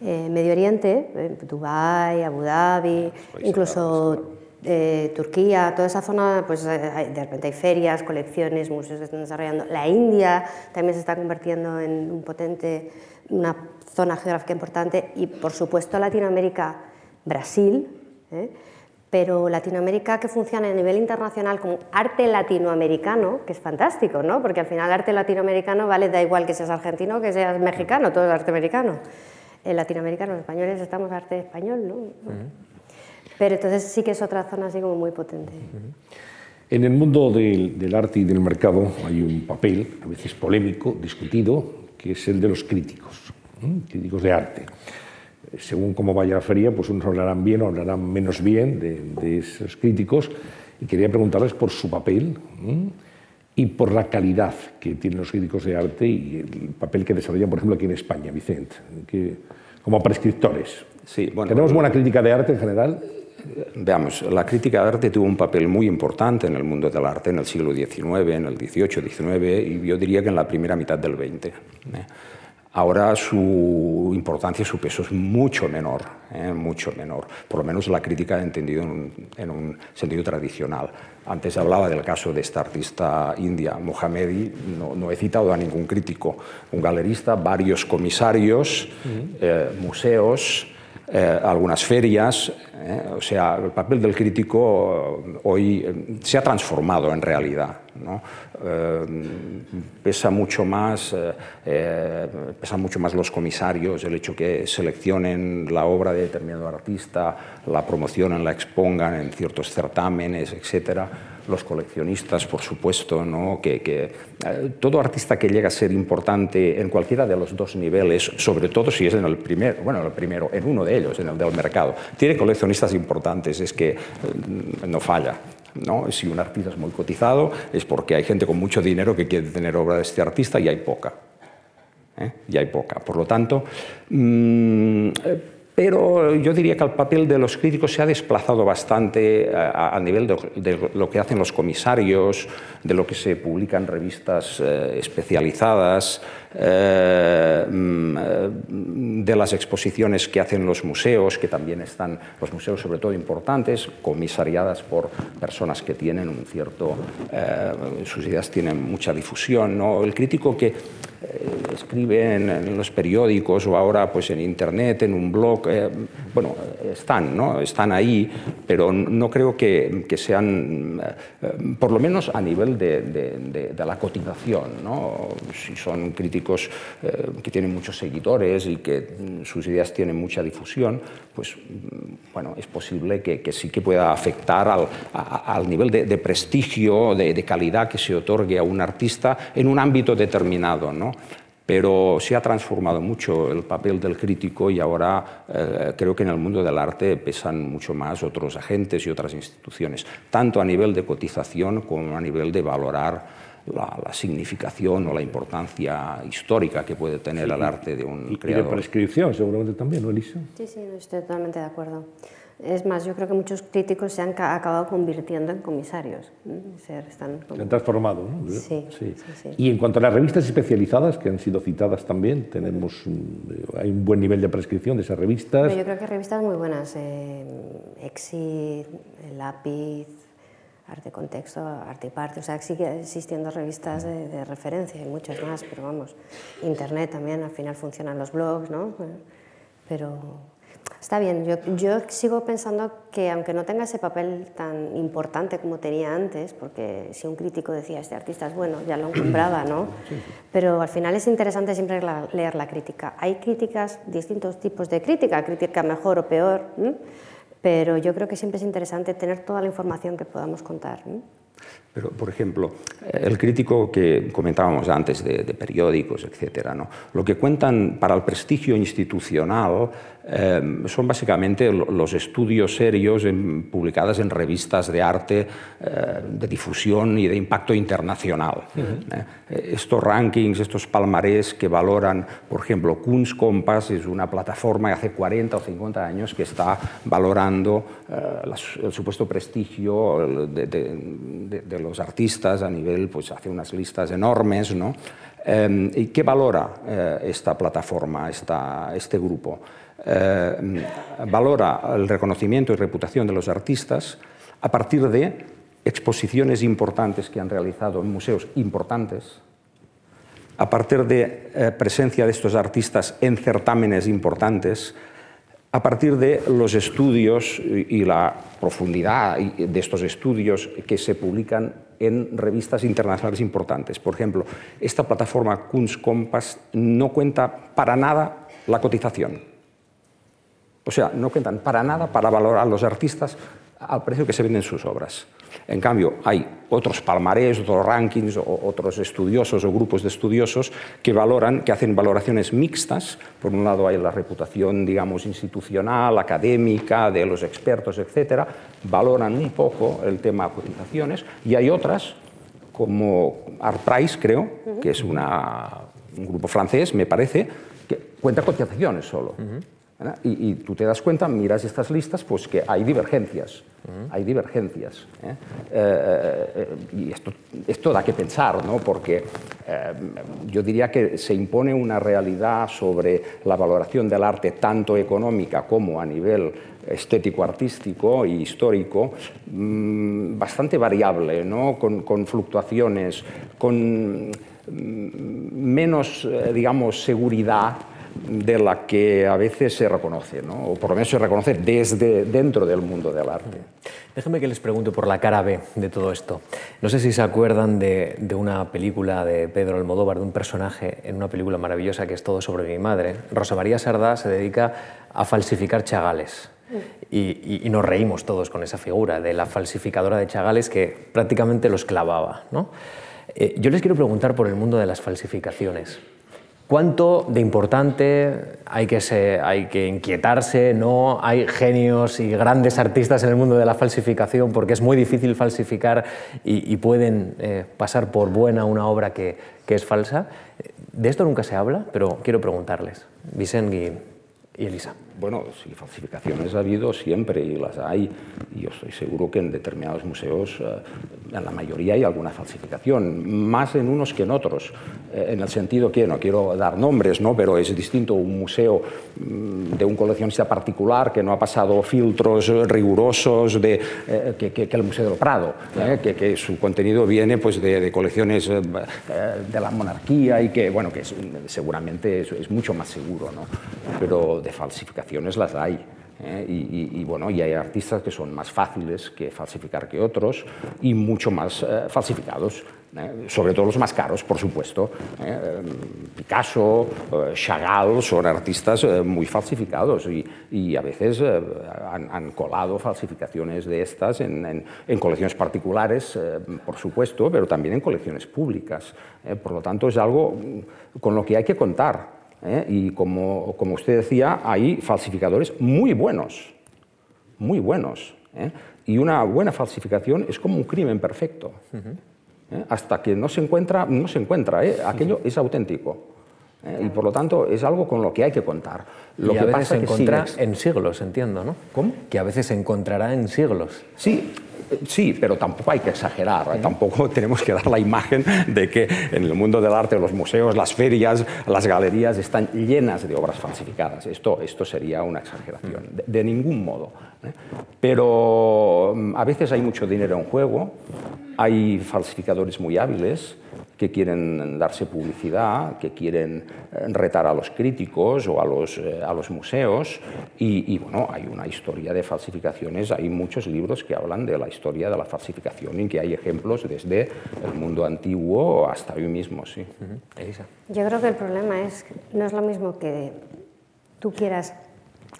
Speaker 3: eh, Medio Oriente, eh, Dubái, Abu Dhabi, incluso eh, Turquía, toda esa zona, pues eh, de repente hay ferias, colecciones, museos que están desarrollando. La India también se está convirtiendo en un potente, una zona geográfica importante y por supuesto Latinoamérica, Brasil, ¿eh? pero Latinoamérica que funciona a nivel internacional como arte latinoamericano, que es fantástico, ¿no? porque al final arte latinoamericano vale, da igual que seas argentino que seas mexicano, todo es arte americano. En latinoamericano, los españoles estamos arte español, ¿no? Pero entonces sí que es otra zona así como muy potente.
Speaker 2: En el mundo del, arte y del mercado hay un papel, a veces polémico, discutido, que es el de los críticos, críticos de arte. Según cómo vaya la feria, pues unos hablarán bien o hablarán menos bien de, esos críticos. Y quería preguntarles por su papel y por la calidad que tienen los críticos de arte y el papel que desarrollan, por ejemplo, aquí en España, Vicente, que, como prescriptores. Sí, bueno, ¿Tenemos buena crítica de arte en general?
Speaker 4: Veamos, la crítica de arte tuvo un papel muy importante en el mundo del arte en el siglo XIX, en el XVIII, XIX y yo diría que en la primera mitad del XX. ¿eh? Ahora su importancia, su peso es mucho menor, ¿eh? mucho menor, por lo menos la crítica entendido en un, sentido tradicional. Antes hablaba del caso de esta artista india, Mohamedi, no, he citado a ningún crítico, un galerista, varios comisarios, eh, museos, eh, algunas ferias. Eh, o sea, el papel del crítico hoy eh, se ha transformado en realidad. ¿no? pesa, mucho más, pesa mucho más los comisarios, el hecho que seleccionen la obra de determinado artista, la promocionen, la expongan en ciertos certámenes, etcétera los coleccionistas, por supuesto, ¿no? que, eh, todo artista que llega a ser importante en cualquiera de los dos niveles, sobre todo si es en el primer, bueno, el primero, en uno de ellos, en el del mercado, tiene coleccionistas importantes, es que eh, no falla. ¿no? Si un artista es muy cotizado es porque hay gente con mucho dinero que quiere tener obra de este artista y hay poca. ¿eh? Y hay poca. Por lo tanto, mm, pero yo diría que el papel de los críticos se ha desplazado bastante a, nivel de, lo que hacen los comisarios, de lo que se publica en revistas eh, especializadas, eh, mm, de las exposiciones que hacen los museos, que también están, los museos sobre todo importantes, comisariadas por personas que tienen un cierto, eh, sus ideas tienen mucha difusión. ¿no? El crítico que eh, escribe en, los periódicos o ahora pues en internet, en un blog, eh, bueno, están, ¿no? están ahí, pero no creo que, que sean, por lo menos a nivel de, de, de, la cotización, ¿no? si son críticos que tienen muchos seguidores y que sus ideas tienen mucha difusión, pues bueno, es posible que, que sí que pueda afectar al, al nivel de, prestigio, de, calidad que se otorgue a un artista en un ámbito determinado. ¿no? Pero se ha transformado mucho el papel del crítico y ahora eh, creo que en el mundo del arte pesan mucho más otros agentes y otras instituciones, tanto a nivel de cotización como a nivel de valorar la, significación o la importancia histórica que puede tener el arte de un creador.
Speaker 2: Y de prescripción, seguramente también, ¿no, Elisa?
Speaker 3: Sí, sí, estoy totalmente de acuerdo. Es más, yo creo que muchos críticos se han acabado convirtiendo en comisarios.
Speaker 2: Se, están se han transformado, ¿no?
Speaker 3: Sí, sí.
Speaker 2: sí, Y en cuanto a las revistas especializadas, que han sido citadas también, tenemos hay un buen nivel de prescripción de esas revistas.
Speaker 3: yo creo que hay revistas muy buenas. Eh, Exit, Lápiz, Arte Contexto, Arte y Parte. O sea, sigue existiendo revistas de, de referencia y muchas más, pero vamos, Internet también, al final funcionan los blogs, ¿no? Pero Está bien, yo, yo, sigo pensando que aunque no tenga ese papel tan importante como tenía antes, porque si un crítico decía este artista es bueno, ya lo compraba, ¿no? Pero al final es interesante siempre leer la crítica. Hay críticas, distintos tipos de crítica, crítica mejor o peor, pero yo creo que siempre es interesante tener toda la información que podamos contar.
Speaker 4: Pero, por ejemplo, el crítico que comentábamos antes de, periódicos, etcétera, ¿no? lo que cuentan para el prestigio institucional eh, son básicamente los estudios serios publicados en revistas de arte eh, de difusión y de impacto internacional. ¿eh? estos rankings, estos palmarés que valoran, por ejemplo, Kunstkompass es una plataforma de hace 40 o 50 años que está valorando el supuesto prestigio de, de, los artistas a nivel, pues hace unas listas enormes, ¿no? ¿Y qué valora esta plataforma, esta, este grupo? Eh, valora el reconocimiento y reputación de los artistas a partir de exposiciones importantes que han realizado en museos importantes, a partir de eh, presencia de estos artistas en certámenes importantes, a partir de los estudios y la profundidad de estos estudios que se publican en revistas internacionales importantes. Por ejemplo, esta plataforma Kunstkompass no cuenta para nada la cotización. O sea, no cuentan para nada para valorar a los artistas al precio que se venden sus obras. En cambio, hay otros palmarés, otros rankings, o otros estudiosos o grupos de estudiosos que valoran, que hacen valoraciones mixtas. Por un lado hay la reputación, digamos, institucional, académica, de los expertos, etcétera. Valoran un poco el tema de cotizaciones. Y hay otras, como Artprice, creo, que es un grupo francés, me parece, que cuenta cotizaciones solo. Y, tú te das cuenta, miras estas listas, pues que hay divergencias, hay divergencias. ¿eh? Eh, eh, y esto, esto, da que pensar, ¿no? porque yo diría que se impone una realidad sobre la valoración del arte, tanto económica como a nivel estético-artístico y histórico, mm, bastante variable, ¿no? con, con fluctuaciones, con mm, menos, digamos, seguridad de la que a veces se reconoce, ¿no? o por lo menos se reconoce desde dentro del mundo del arte.
Speaker 1: Déjenme que les pregunte por la cara B de todo esto. No sé si se acuerdan de, una película de Pedro Almodóvar, de un personaje en una película maravillosa que es Todo sobre mi madre. Rosa María Sardá se dedica a falsificar chagales. Y, nos reímos todos con esa figura de la falsificadora de chagales que prácticamente los clavaba. ¿no? Eh, yo les quiero preguntar por el mundo de las falsificaciones. ¿Cuánto de importante hay que, hay que inquietarse? ¿No? Hay genios y grandes artistas en el mundo de la falsificación porque es muy difícil falsificar y, pueden eh, pasar por buena una obra que, que, es falsa. De esto nunca se habla, pero quiero preguntarles, Vicente y, y Elisa.
Speaker 4: Bueno, sí, falsificaciones ha habido siempre y las hay. Y yo estoy seguro que en determinados museos eh, en la mayoría hay alguna falsificación, más en unos que en otros, eh, en el sentido que no quiero dar nombres, ¿no? pero es distinto un museo mm, de un coleccionista particular que no ha pasado filtros rigurosos de, eh, que, el Museo del Prado, ¿eh? que, su contenido viene pues, de, colecciones de la monarquía y que, bueno, que seguramente es, es, mucho más seguro, ¿no? pero de falsificaciones las hay. ¿eh? y, bueno, y hay artistas que son más fáciles que falsificar que otros y mucho más eh, falsificados. ¿eh? sobre todo los más caros, por supuesto. Picasso, Chagall son artistas muy falsificados y, a veces han, colado falsificaciones de estas en, en colecciones particulares, por supuesto, pero también en colecciones públicas. por lo tanto, es algo con lo que hay que contar. ¿Eh? Y como, como, usted decía, hay falsificadores muy buenos, muy buenos. ¿eh? Y una buena falsificación es como un crimen perfecto. ¿eh? Hasta que no se encuentra, no se encuentra. Aquello es auténtico. Y por lo tanto es algo con lo que hay que contar. Lo
Speaker 1: y
Speaker 4: que
Speaker 1: a veces se encontrará en siglos, entiendo, ¿no?
Speaker 4: ¿Cómo?
Speaker 1: Que a veces se encontrará en siglos.
Speaker 4: Sí, Sí, pero tampoco hay que exagerar, ¿eh? tampoco tenemos que dar la imagen de que en el mundo del arte los museos, las ferias, las galerías están llenas de obras falsificadas. Esto, esto sería una exageración, de, ningún modo. ¿eh? Pero mm, a veces hay mucho dinero en juego, hay falsificadores muy hábiles que quieren darse publicidad, que quieren eh, retar a los críticos o a los, eh, a los museos. Y, bueno, hay una historia de falsificaciones, hay muchos libros que hablan de la historia de la falsificación y que hay ejemplos desde el mundo antiguo hasta hoy mismo. Sí.
Speaker 3: Elisa. Yo creo que el problema es, no es lo mismo que tú quieras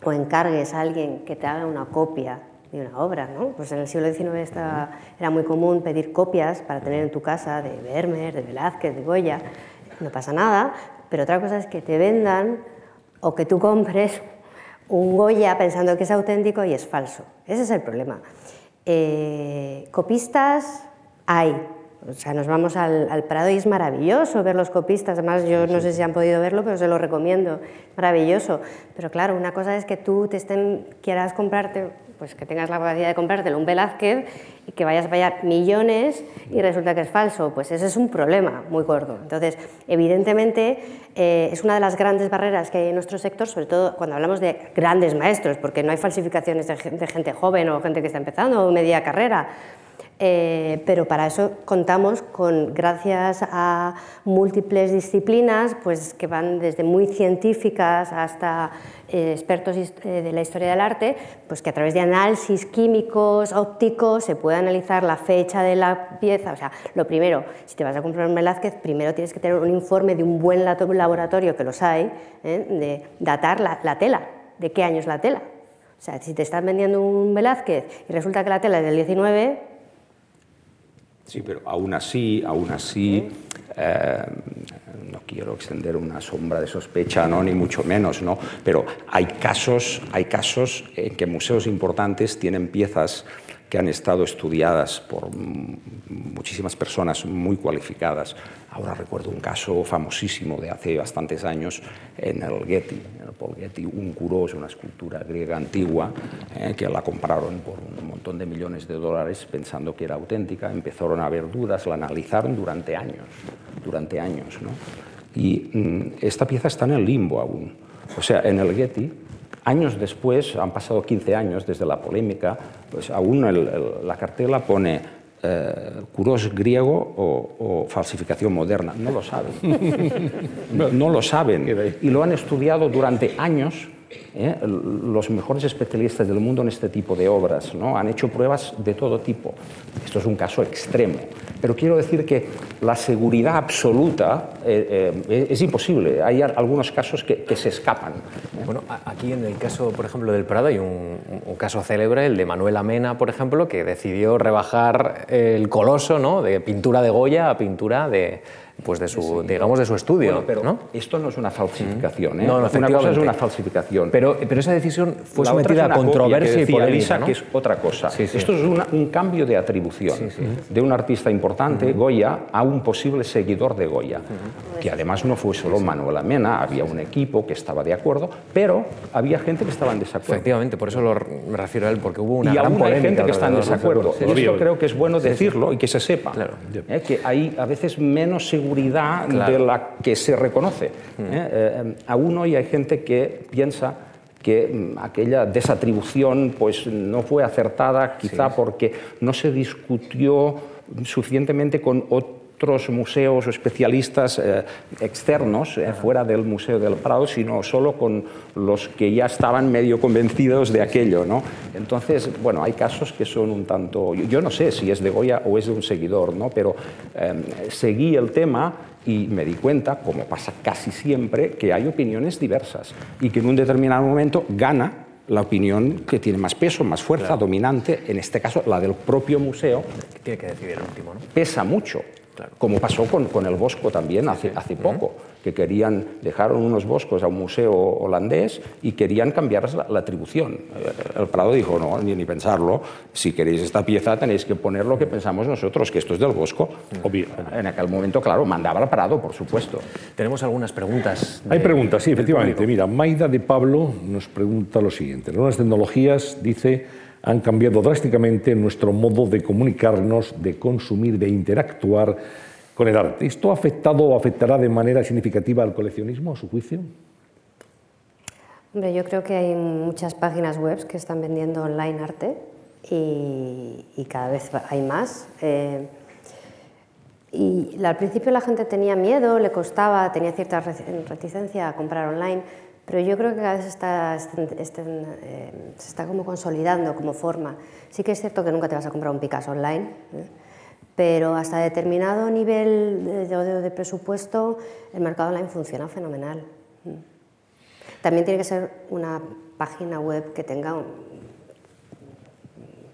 Speaker 3: o encargues a alguien que te haga una copia de una obra. ¿no? Pues en el siglo XIX era muy común pedir copias para tener en tu casa de Vermeer, de Velázquez, de Goya. No pasa nada, pero otra cosa es que te vendan o que tú compres un Goya pensando que es auténtico y es falso. Ese es el problema. Eh, copistas hay. O sea, nos vamos al, al, Prado y es maravilloso ver los copistas. Además, yo no sé si han podido verlo, pero se lo recomiendo. Maravilloso. Pero claro, una cosa es que tú te estén, quieras comprarte pues que tengas la capacidad de comprártelo un Velázquez y que vayas a pagar millones y resulta que es falso, pues ese es un problema muy gordo. Entonces, evidentemente, eh, es una de las grandes barreras que hay en nuestro sector, sobre todo cuando hablamos de grandes maestros, porque no hay falsificaciones de gente joven o gente que está empezando o media carrera. Eh, pero para eso contamos con, gracias a múltiples disciplinas, pues que van desde muy científicas hasta eh, expertos eh, de la historia del arte, pues que a través de análisis químicos, ópticos, se puede analizar la fecha de la pieza. O sea, lo primero, si te vas a comprar un Velázquez, primero tienes que tener un informe de un buen laboratorio, que los hay, de datar la, la tela, de qué año es la tela. O sea, si te están vendiendo un Velázquez y resulta que la tela es del 19,
Speaker 4: Sí, pero aún así, aún así, eh, no quiero extender una sombra de sospecha, ¿no? ni mucho menos, ¿no? pero hay casos, hay casos en que museos importantes tienen piezas que han estado estudiadas por muchísimas personas muy cualificadas. Ahora recuerdo un caso famosísimo de hace bastantes años en el Getty, en el Paul Getty, un curos, una escultura griega antigua, eh, que la compraron por un montón de millones de dólares pensando que era auténtica. Empezaron a haber dudas, la analizaron durante años, durante años. ¿no? Y mm, esta pieza está en el limbo aún. O sea, en el Getty Años después, han pasado 15 años desde la polémica, pues aún la cartela pone eh, griego o, falsificación moderna. No lo saben. no lo saben. Y lo han estudiado durante años ¿eh? los mejores especialistas del mundo en este tipo de obras. ¿no? Han hecho pruebas de todo tipo. Esto es un caso extremo. Pero quiero decir que la seguridad absoluta eh, eh, es imposible. Hay algunos casos que, se escapan.
Speaker 1: Bueno, aquí en el caso, por ejemplo, del Prado hay un, caso célebre, el de Manuel Amena, por ejemplo, que decidió rebajar el coloso ¿no? de pintura de Goya a pintura de, pues de su, digamos, de su estudio.
Speaker 4: Bueno, pero
Speaker 1: ¿no?
Speaker 4: esto no es una falsificación. ¿eh?
Speaker 1: No, no,
Speaker 4: una cosa es una falsificación.
Speaker 1: Pero, pero esa decisión fue
Speaker 4: La
Speaker 1: sometida a controversia y polémica. ¿no?
Speaker 4: que es otra cosa.
Speaker 1: Sí, sí.
Speaker 4: Esto es una- un cambio de atribución de un artista importante, Goya, a un posible seguidor de Goya, que además no fue solo Manuel Amena, había un equipo que estaba de acuerdo, pero había gente que estaba en desacuerdo.
Speaker 1: Efectivamente, por eso lo, me refiero a él, porque hubo una
Speaker 4: y
Speaker 1: gran
Speaker 4: aún hay
Speaker 1: polémica.
Speaker 4: gente que está en desacuerdo.
Speaker 1: Sí,
Speaker 4: y
Speaker 1: sí.
Speaker 4: esto creo que es bueno decirlo y que se sepa.
Speaker 1: Claro.
Speaker 4: ¿eh? Que hay a veces menos seguridad
Speaker 1: Claro.
Speaker 4: de la que se reconoce. ¿eh? Eh, aún hoy hay gente que piensa que mm, aquella desatribución pues, no fue acertada, quizá porque no se discutió suficientemente con otros museos o especialistas eh, externos, eh, fuera del Museo del Prado, sino solo con los que ya estaban medio convencidos de aquello. ¿no? Entonces, bueno, hay casos que son un tanto... Yo, no sé si es de Goya o es de un seguidor, ¿no? pero eh, seguí el tema y me di cuenta, como pasa casi siempre, que hay opiniones diversas y que en un determinado momento gana la opinión que tiene más peso, más fuerza, dominante, en este caso la del propio museo,
Speaker 1: Tiene que decidir el último, ¿no?
Speaker 4: pesa mucho, como pasó con, con el Bosco también hace, hace poco, que querían, dejaron unos boscos a un museo holandés y querían cambiar la, la atribución. El Prado dijo, no, ni, ni pensarlo, si queréis esta pieza tenéis que poner lo que pensamos nosotros, que esto es del Bosco.
Speaker 2: Obvio.
Speaker 4: En aquel momento, claro, mandaba al Prado, por supuesto.
Speaker 1: Tenemos algunas preguntas.
Speaker 2: Hay preguntas, sí, efectivamente.
Speaker 1: público.
Speaker 2: Mira, Maida de Pablo nos pregunta lo siguiente. Las nuevas tecnologías, dice, han cambiado drásticamente nuestro modo de comunicarnos, de consumir, de interactuar con el arte. ¿Esto ha afectado o afectará de manera significativa al coleccionismo, a su juicio?
Speaker 3: Hombre, yo creo que hay muchas páginas web que están vendiendo online arte y, y cada vez hay más. Eh, y al principio la gente tenía miedo, le costaba, tenía cierta reticencia a comprar online, pero yo creo que cada vez está, eh, se está como consolidando como forma. Sí que es cierto que nunca te vas a comprar un Picasso online, ¿eh? pero hasta determinado nivel de, de- presupuesto el mercado online funciona fenomenal. También tiene que ser una página web que tenga un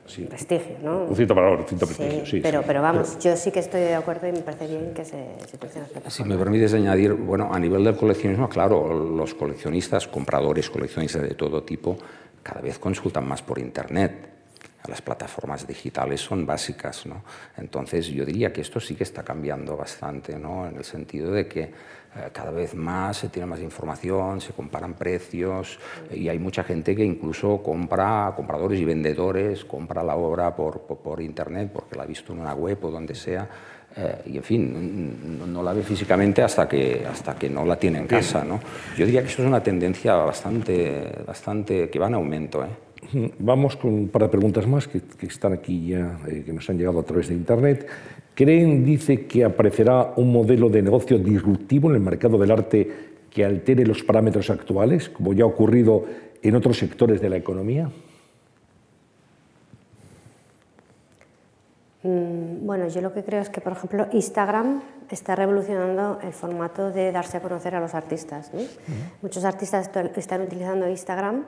Speaker 2: Sí.
Speaker 3: prestigio, ¿no?
Speaker 2: Un cierto valor, un cierto
Speaker 3: Sí,
Speaker 2: prestigio, sí.
Speaker 3: pero,
Speaker 2: sí.
Speaker 3: pero vamos, yo sí que estoy de acuerdo y me parece bien que se, se las.
Speaker 4: Si me permites añadir, bueno, a nivel del coleccionismo, claro, los coleccionistas, compradores, coleccionistas de todo tipo, cada vez consultan más por Internet. Las plataformas digitales son básicas, ¿no? Entonces yo diría que esto sí que está cambiando bastante, ¿no? En el sentido de que eh, cada vez más se tiene más información, se comparan precios y hay mucha gente que incluso compra, compradores y vendedores, compra la obra por, por, por Internet porque la ha visto en una web o donde sea. Eh, y en fin, no, no la ve físicamente hasta que, hasta que no la tiene en casa. ¿no? Yo diría que eso es una tendencia bastante, bastante que va en aumento. ¿eh?
Speaker 2: Vamos con un par de preguntas más que, que están aquí ya, eh, que nos han llegado a través de Internet. ¿Creen, dice, que aparecerá un modelo de negocio disruptivo en el mercado del arte que altere los parámetros actuales, como ya ha ocurrido en otros sectores de la economía?
Speaker 3: Mm, Bueno, yo lo que creo es que, por ejemplo, Instagram está revolucionando el formato de darse a conocer a los artistas. ¿no? Muchos artistas están utilizando Instagram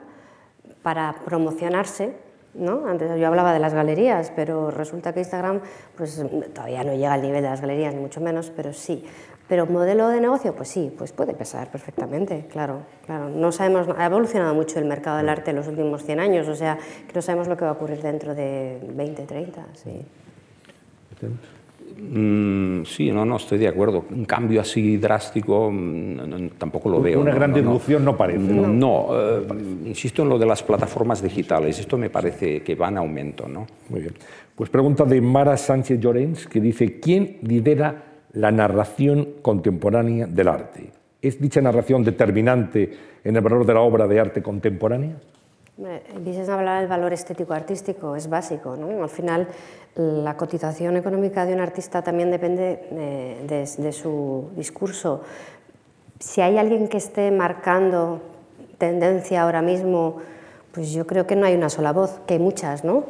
Speaker 3: para promocionarse. ¿no? Antes yo hablaba de las galerías, pero resulta que Instagram pues, todavía no llega al nivel de las galerías, ni mucho menos, pero sí. Pero modelo de negocio, pues sí, pues puede pesar perfectamente, claro, claro. No sabemos, ha evolucionado mucho el mercado del arte en los últimos 100 años, o sea, que no sabemos lo que va a ocurrir dentro de 20, 30, sí.
Speaker 4: Mm, sí, no, no, estoy de acuerdo. Un cambio así drástico mm, no, no, tampoco lo veo.
Speaker 2: Una
Speaker 4: no,
Speaker 2: gran disrupción no parece. ¿no?
Speaker 4: No, eh, insisto en lo de las plataformas digitales. Esto me parece que va en aumento. ¿no?
Speaker 2: Muy bien. Pues pregunta de Mara Sánchez Llorens, que dice, ¿quién lidera la narración contemporánea del arte? ¿Es dicha narración determinante en el valor de la obra de arte contemporánea?
Speaker 3: Empiezas a hablar del valor estético-artístico, es básico. ¿no? Al final, la cotización económica de un artista también depende eh, de, de su discurso. Si hay alguien que esté marcando tendencia ahora mismo, pues yo creo que no hay una sola voz, que hay muchas, ¿no?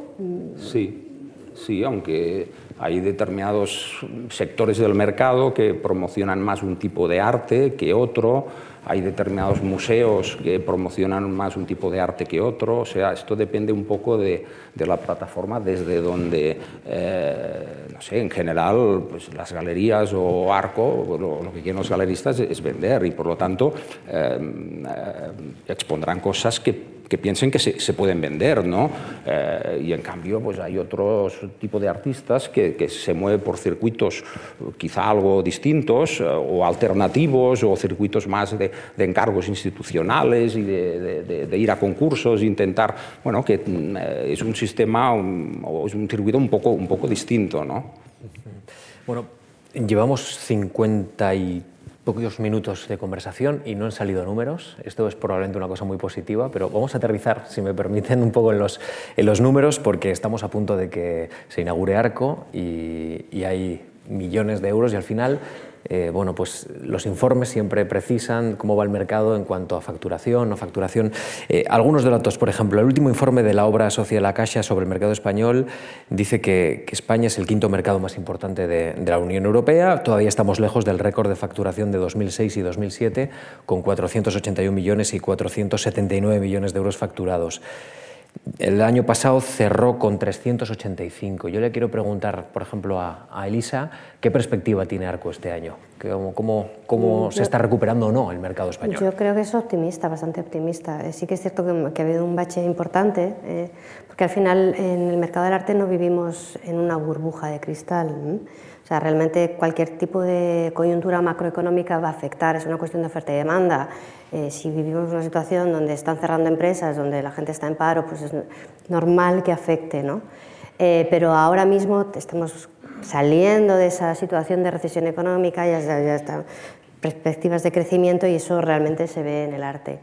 Speaker 4: Sí, sí, aunque hay determinados sectores del mercado que promocionan más un tipo de arte que otro, hay determinados museos que promocionan más un tipo de arte que otro, o sea, esto depende un poco de, la plataforma desde donde, eh, no sé, en general, pues las galerías o Arco, lo, que quieren los galeristas es, vender y por lo tanto eh, eh, expondrán cosas que que piensen que se, se pueden vender, ¿no? Eh, y en cambio, pues hay otros tipo de artistas que, que, se mueven por circuitos quizá algo distintos eh, o alternativos o circuitos más de, de encargos institucionales y de, de, de, ir a concursos, intentar, bueno, que eh, es un sistema un, o es un circuito un poco, un poco distinto, ¿no?
Speaker 1: Bueno, llevamos 50 y pocos minutos de conversación y no han salido números. Esto es probablemente una cosa muy positiva, pero vamos a aterrizar, si me permiten, un poco en los, en los números, porque estamos a punto de que se inaugure Arco y, y hay millones de euros y al final eh, bueno, pues los informes siempre precisan cómo va el mercado en cuanto a facturación, no facturación. Eh, algunos datos, por ejemplo, el último informe de la obra social La Caixa sobre el mercado español dice que, España es el quinto mercado más importante de, de, la Unión Europea. Todavía estamos lejos del récord de facturación de 2006 y 2007, con 481 millones y 479 millones de euros facturados. El año pasado cerró con 385. Yo le quiero preguntar, por ejemplo, a, a Elisa, ¿qué perspectiva tiene Arco este año? ¿Cómo, cómo, cómo se está recuperando o no el mercado español?
Speaker 3: Yo creo que es optimista, bastante optimista. Eh, sí que es cierto que, que ha habido un bache importante, eh, porque al final en el mercado del arte no vivimos en una burbuja de cristal. ¿eh? O sea, realmente cualquier tipo de coyuntura macroeconómica va a afectar, es una cuestión de oferta y demanda. Eh, si vivimos una situación donde están cerrando empresas, donde la gente está en paro, pues es normal que afecte, ¿no? Eh, pero ahora mismo estamos saliendo de esa situación de recesión económica, ya, ya están perspectivas de crecimiento y eso realmente se ve en el arte.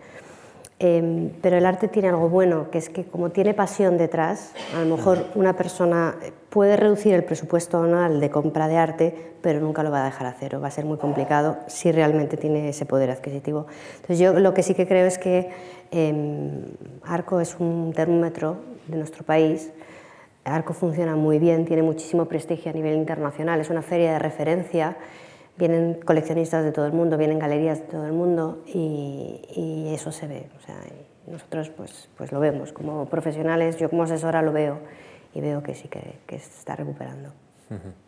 Speaker 3: Em, pero el arte tiene algo bueno, que es que como tiene pasión detrás, a lo mejor una persona puede reducir el presupuesto anual de compra de arte, pero nunca lo va a dejar a cero. Va a ser muy complicado si realmente tiene ese poder adquisitivo. Entonces yo lo que sí que creo es que eh, Arco es un termómetro de nuestro país. Arco funciona muy bien, tiene muchísimo prestigio a nivel internacional, es una feria de referencia vienen coleccionistas de todo el mundo, vienen galerías de todo el mundo y, y eso se ve. O sea, nosotros pues, pues lo vemos como profesionales, yo como asesora lo veo y veo que sí que, que se está recuperando. Uh -huh.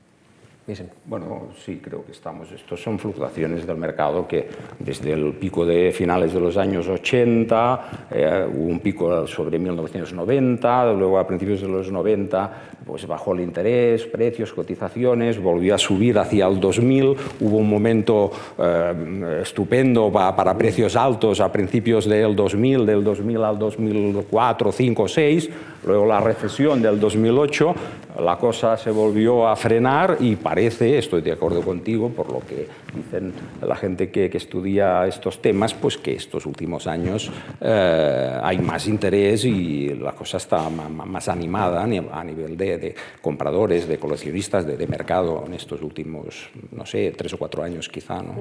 Speaker 4: Bueno, sí, creo que estamos. Estos son fluctuaciones del mercado que desde el pico de finales de los años 80, eh, hubo un pico sobre 1990, luego a principios de los 90 pues bajó el interés, precios, cotizaciones, volvió a subir hacia el 2000, hubo un momento eh, estupendo para, precios altos a principios del 2000, del 2000 al 2004, 5, 6, luego la recesión del 2008, la cosa se volvió a frenar y parece, estoy de acuerdo contigo, por lo que dicen la gente que, que estudia estos temas, pues que estos últimos años eh, hay más interés y la cosa está más animada a nivel de, de compradores, de coleccionistas, de, de, mercado en estos últimos, no sé, tres o cuatro años quizá. ¿no?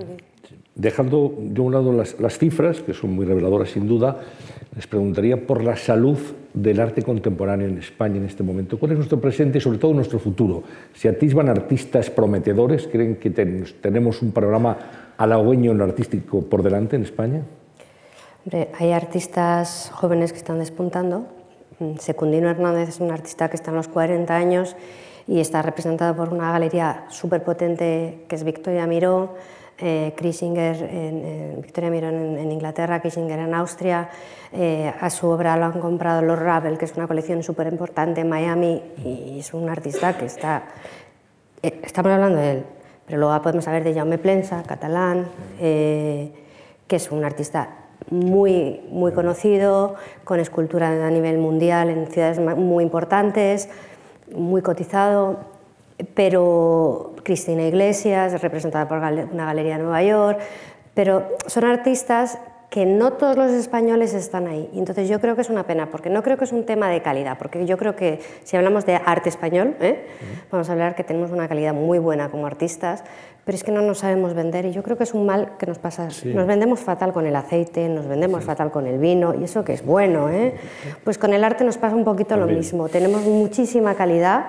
Speaker 2: Dejando de un lado las, las cifras, que son muy reveladoras sin duda, les preguntaría por la salud del arte contemporáneo en España en este momento. ¿Cuál es nuestro presente y sobre todo nuestro futuro? ¿Se atisban artistas prometedores? ¿Creen que ten, tenemos un programa halagüeño en lo artístico por delante en España?
Speaker 3: Hombre, hay artistas jóvenes que están despuntando. Secundino Hernández es un artista que está en los 40 años y está representado por una galería súper potente que es Victoria Miró eh, en, Victoria Miró en, Inglaterra, Krisinger en Austria. Eh, a su obra lo han comprado los Ravel, que es una colección súper importante en Miami, y es un artista que está. Eh, estamos hablando de él, pero luego podemos hablar de Jaume Plensa, catalán, eh, que es un artista muy, muy conocido, con escultura a nivel mundial en ciudades muy importantes, muy cotizado, pero Cristina Iglesias, representada por una galería de Nueva York, pero son artistas que no todos los españoles están ahí. Y entonces yo creo que es una pena, porque no creo que es un tema de calidad, porque yo creo que si hablamos de arte español, ¿eh? vamos a hablar que tenemos una calidad muy buena como artistas, pero es que no nos sabemos vender y yo creo que es un mal que nos pasa. Sí. Nos vendemos fatal con el aceite, nos vendemos sí. fatal con el vino, y eso que es bueno, ¿eh? Pues con el arte nos pasa un poquito También. lo mismo. Tenemos muchísima calidad,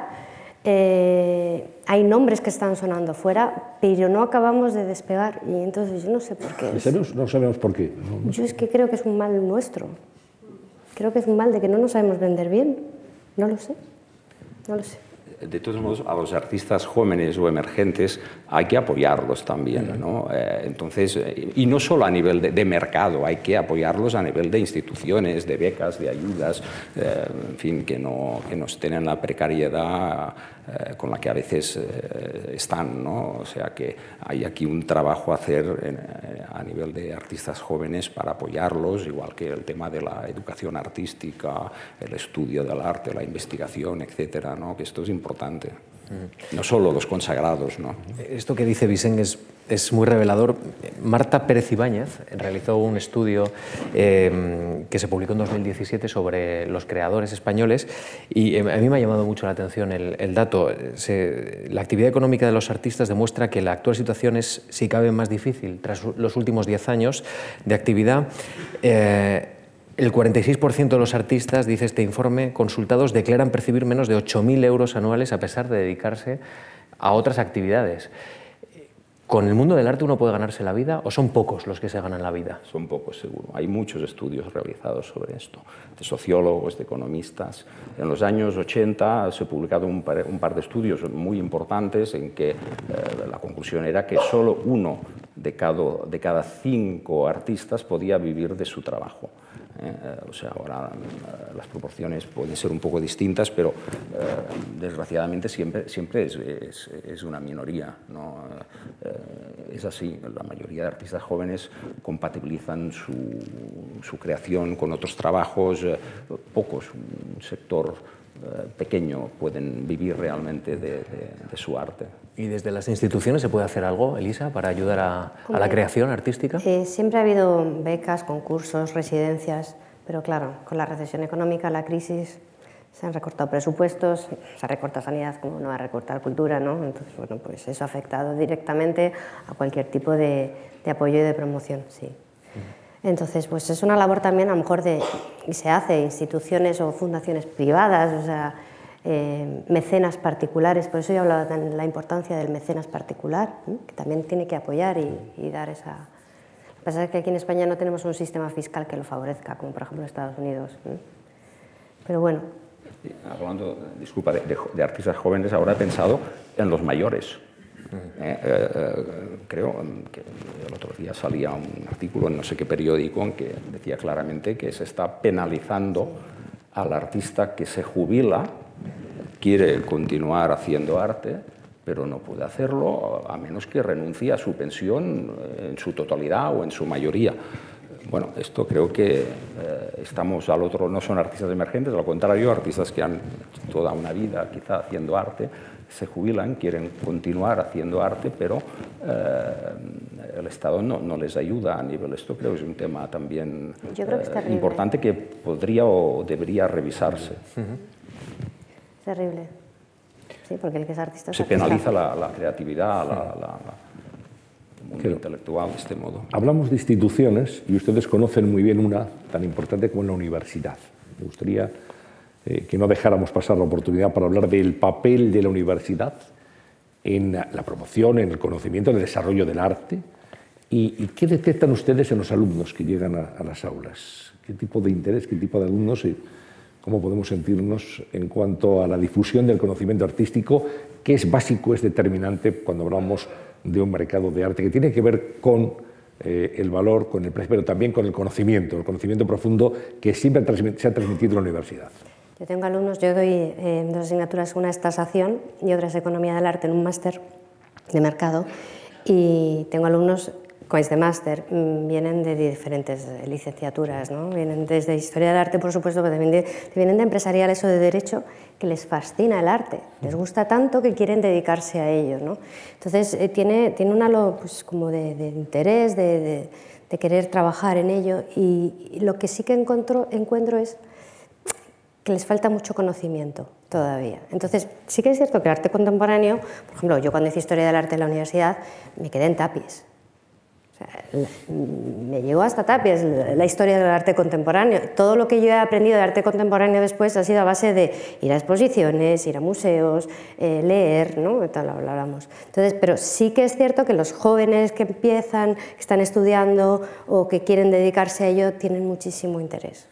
Speaker 3: eh, hay nombres que están sonando fuera, pero no acabamos de despegar y entonces yo no sé por qué.
Speaker 2: No sabemos por qué.
Speaker 3: Yo es que creo que es un mal nuestro. Creo que es un mal de que no nos sabemos vender bien. No lo sé. No lo sé
Speaker 4: de todos modos, a los artistas jóvenes o emergentes hay que apoyarlos también, ¿no? Eh, entonces, eh, y no solo a nivel de, mercado, hay que apoyarlos a nivel de instituciones, de becas, de ayudas, eh, en fin, que no, que no estén en la precariedad con la que a veces están, ¿no? O sea que hay aquí un trabajo a hacer a nivel de artistas jóvenes para apoyarlos, igual que el tema de la educación artística, el estudio del arte, la investigación, etcétera, ¿no? Que esto es importante No solo los consagrados. ¿no?
Speaker 1: Esto que dice Vicente es, muy revelador. Marta Pérez Ibáñez realizó un estudio eh, que se publicó en 2017 sobre los creadores españoles y eh, a mí me ha llamado mucho la atención el, dato. la actividad económica de los artistas demuestra que la actual situación es, si cabe, más difícil tras los últimos 10 años de actividad. Eh, el 46% de los artistas, dice este informe, consultados declaran percibir menos de 8.000 euros anuales a pesar de dedicarse a otras actividades. ¿Con el mundo del arte uno puede ganarse la vida o son pocos los que se ganan la vida?
Speaker 4: Son pocos, seguro. Hay muchos estudios realizados sobre esto, de sociólogos, de economistas. En los años 80 se ha publicado un par, de estudios muy importantes en que eh, la conclusión era que solo uno de cada cinco artistas podía vivir de su trabajo. Eh, o sea, ahora eh, las proporciones pueden ser un poco distintas, pero eh, desgraciadamente siempre, siempre es, es, una minoría. ¿no? es así, la mayoría de artistas jóvenes compatibilizan su, su creación con otros trabajos, pocos, un sector pequeño pueden vivir realmente de, su arte.
Speaker 1: ¿Y desde las instituciones se puede hacer algo, Elisa, para ayudar a, la creación artística?
Speaker 3: Eh, siempre ha habido becas, concursos, residencias, pero claro, con la recesión económica, la crisis, se han recortado presupuestos, se ha recortado sanidad, como no va a recortar cultura, ¿no? Entonces, bueno, pues eso ha afectado directamente a cualquier tipo de, de apoyo y de promoción, sí. Entonces, pues es una labor también a lo mejor de, y se hace, instituciones o fundaciones privadas, o sea, eh, mecenas particulares, por eso yo he hablado de la importancia del mecenas particular, que también tiene que apoyar y, dar esa... Lo que pasa es que aquí en España no tenemos un sistema fiscal que lo favorezca, como por ejemplo en Estados Unidos. Pero bueno.
Speaker 4: Hablando, disculpa, de artistas jóvenes, ahora he pensado en los mayores eh, eh, creo que el otro día salía un artículo en no sé qué periódico en que decía claramente que se está penalizando al artista que se jubila, quiere continuar haciendo arte, pero no puede hacerlo a menos que renuncie a su pensión en su totalidad o en su mayoría. Bueno, esto creo que eh, estamos al otro, no son artistas emergentes, al contrario, artistas que han toda una vida quizá haciendo arte, se jubilan, quieren continuar haciendo arte, pero eh, el Estado no, no, les ayuda a nivel. Esto creo que es un tema también
Speaker 3: eh,
Speaker 4: importante que podría o debería revisarse.
Speaker 3: Es terrible. Sí, porque el que es artista
Speaker 4: se penaliza la, creatividad, la, mundo intelectual de este modo.
Speaker 2: Hablamos de instituciones y ustedes conocen muy bien una tan importante como la universidad. Me gustaría eh, que no dejáramos pasar la oportunidad para hablar del papel de la universidad en la promoción, en el conocimiento, en el desarrollo del arte. ¿Y, qué detectan ustedes en los alumnos que llegan a, las aulas? ¿Qué tipo de interés, qué tipo de alumnos y cómo podemos sentirnos en cuanto a la difusión del conocimiento artístico, que es básico, es determinante cuando hablamos de un mercado de arte que tiene que ver con eh, el valor, con el precio, pero también con el conocimiento, el conocimiento profundo que siempre se ha transmitido en la universidad?
Speaker 3: Yo tengo alumnos, yo doy eh, dos asignaturas, una es tasación y otra es economía del arte en un máster de mercado y tengo alumnos con este máster, mm, vienen de diferentes licenciaturas, ¿no? vienen desde historia del arte, por supuesto, pero también vienen de empresariales o de derecho, que les fascina el arte, les gusta tanto que quieren dedicarse a ello. ¿no? Entonces, eh, tiene, tiene un halo pues, como de, interés, de, de, querer trabajar en ello y, lo que sí que encuentro, encuentro es que les falta mucho conocimiento todavía. Entonces, sí que es cierto que el arte contemporáneo, por ejemplo, yo cuando hice historia del arte en la universidad, me quedé en tapiz. me llegó hasta Tapias la historia del arte contemporáneo. Todo lo que yo he aprendido de arte contemporáneo después ha sido a base de ir a exposiciones, ir a museos, eh, leer, ¿no? Tal hablábamos. Entonces, pero sí que es cierto que los jóvenes que empiezan, que están estudiando o que quieren dedicarse a ello tienen muchísimo interés.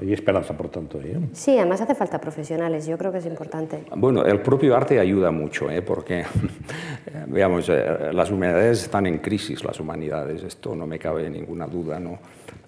Speaker 2: Hay esperanza, por tanto. ¿eh?
Speaker 3: Sí, además hace falta profesionales, yo creo que es importante.
Speaker 4: Bueno, el propio arte ayuda mucho, ¿eh? porque, veamos, eh, las humanidades están en crisis, las humanidades, esto no me cabe ninguna duda, ¿no?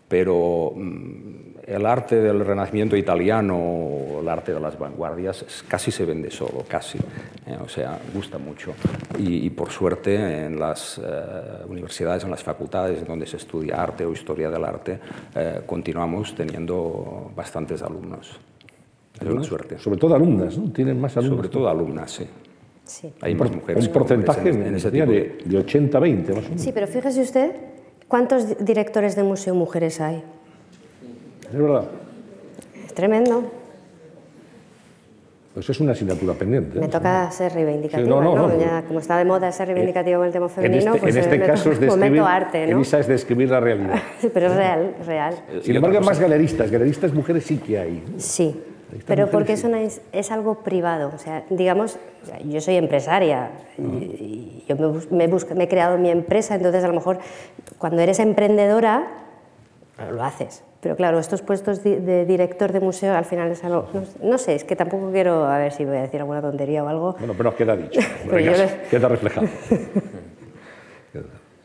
Speaker 4: Pero mm, el arte del Renacimiento italiano o el arte de las vanguardias casi se vende solo, casi. Eh, o sea, gusta mucho. Y, por suerte en las eh, universidades, en las facultades donde se estudia arte o historia del arte, eh, continuamos teniendo bastantes alumnos. Es una suerte.
Speaker 2: Sobre todo alumnas, ¿no? Tienen más alumnas.
Speaker 4: Sobre todo alumnas, sí.
Speaker 3: Sí.
Speaker 4: Hay más mujeres.
Speaker 2: Un porcentaje en, ese de, de 80-20, más o menos.
Speaker 3: Sí, pero fíjese usted, ¿cuántos directores de museo mujeres hay?
Speaker 2: Es verdad.
Speaker 3: Es tremendo.
Speaker 2: Pues es una asignatura pendiente.
Speaker 3: Me toca ser reivindicativa, no, Ya, como está de moda ser reivindicativo con el tema femenino,
Speaker 2: en este,
Speaker 3: pues
Speaker 2: en este caso es
Speaker 3: describir, arte, ¿no?
Speaker 2: Elisa es describir la realidad.
Speaker 3: sí, pero es real, es real.
Speaker 2: Sin embargo, hay más galeristas. Galeristas mujeres sí que hay.
Speaker 3: Sí, pero porque es, una, es, algo privado. O sea, digamos, yo soy empresaria, y yo me, me, me he creado mi empresa, entonces a lo mejor cuando eres emprendedora lo haces. Pero claro, estos puestos de director de museo al final es algo... No, sé, es que tampoco quiero a ver si voy a decir alguna tontería o algo.
Speaker 2: Bueno, pero queda dicho, queda reflejado.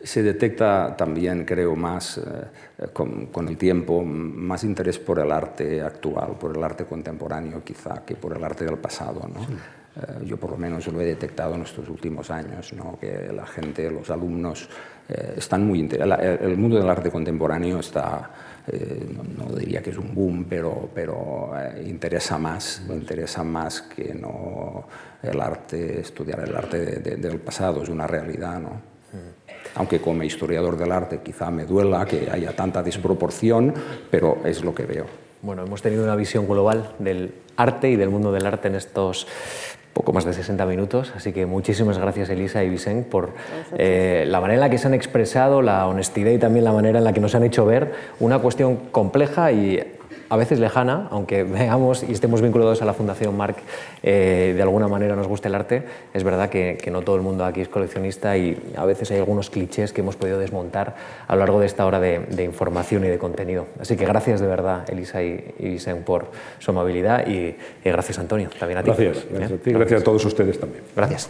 Speaker 4: Se detecta también, creo, más eh, con, el tiempo, más interés por el arte actual, por el arte contemporáneo quizá, que por el arte del pasado. ¿no? Eh, yo por lo menos lo he detectado en estos últimos años, ¿no? que la gente, los alumnos, eh, están muy interesados. El mundo del arte contemporáneo está eh, no, diría que es un boom, pero, pero interesa más, interesa más que no el arte, estudiar el arte del pasado, es una realidad, ¿no? Aunque como historiador del arte quizá me duela que haya tanta desproporción, pero es lo que veo.
Speaker 1: Bueno, hemos tenido una visión global del arte y del mundo del arte en estos poco más de 60 minutos, así que muchísimas gracias Elisa y Vicente por eh, la manera en la que se han expresado, la honestidad y también la manera en la que nos han hecho ver una cuestión compleja y a veces lejana, aunque veamos y estemos vinculados a la Fundación Marc, eh, de alguna manera nos guste el arte, es verdad que, no todo el mundo aquí es coleccionista y a veces hay algunos clichés que hemos podido desmontar a lo largo de esta hora de, información y de contenido. Así que gracias de verdad, Elisa y, y por su amabilidad y, gracias, Antonio, también a ti.
Speaker 2: Gracias, gracias a ti, gracias a todos ustedes también.
Speaker 1: Gracias.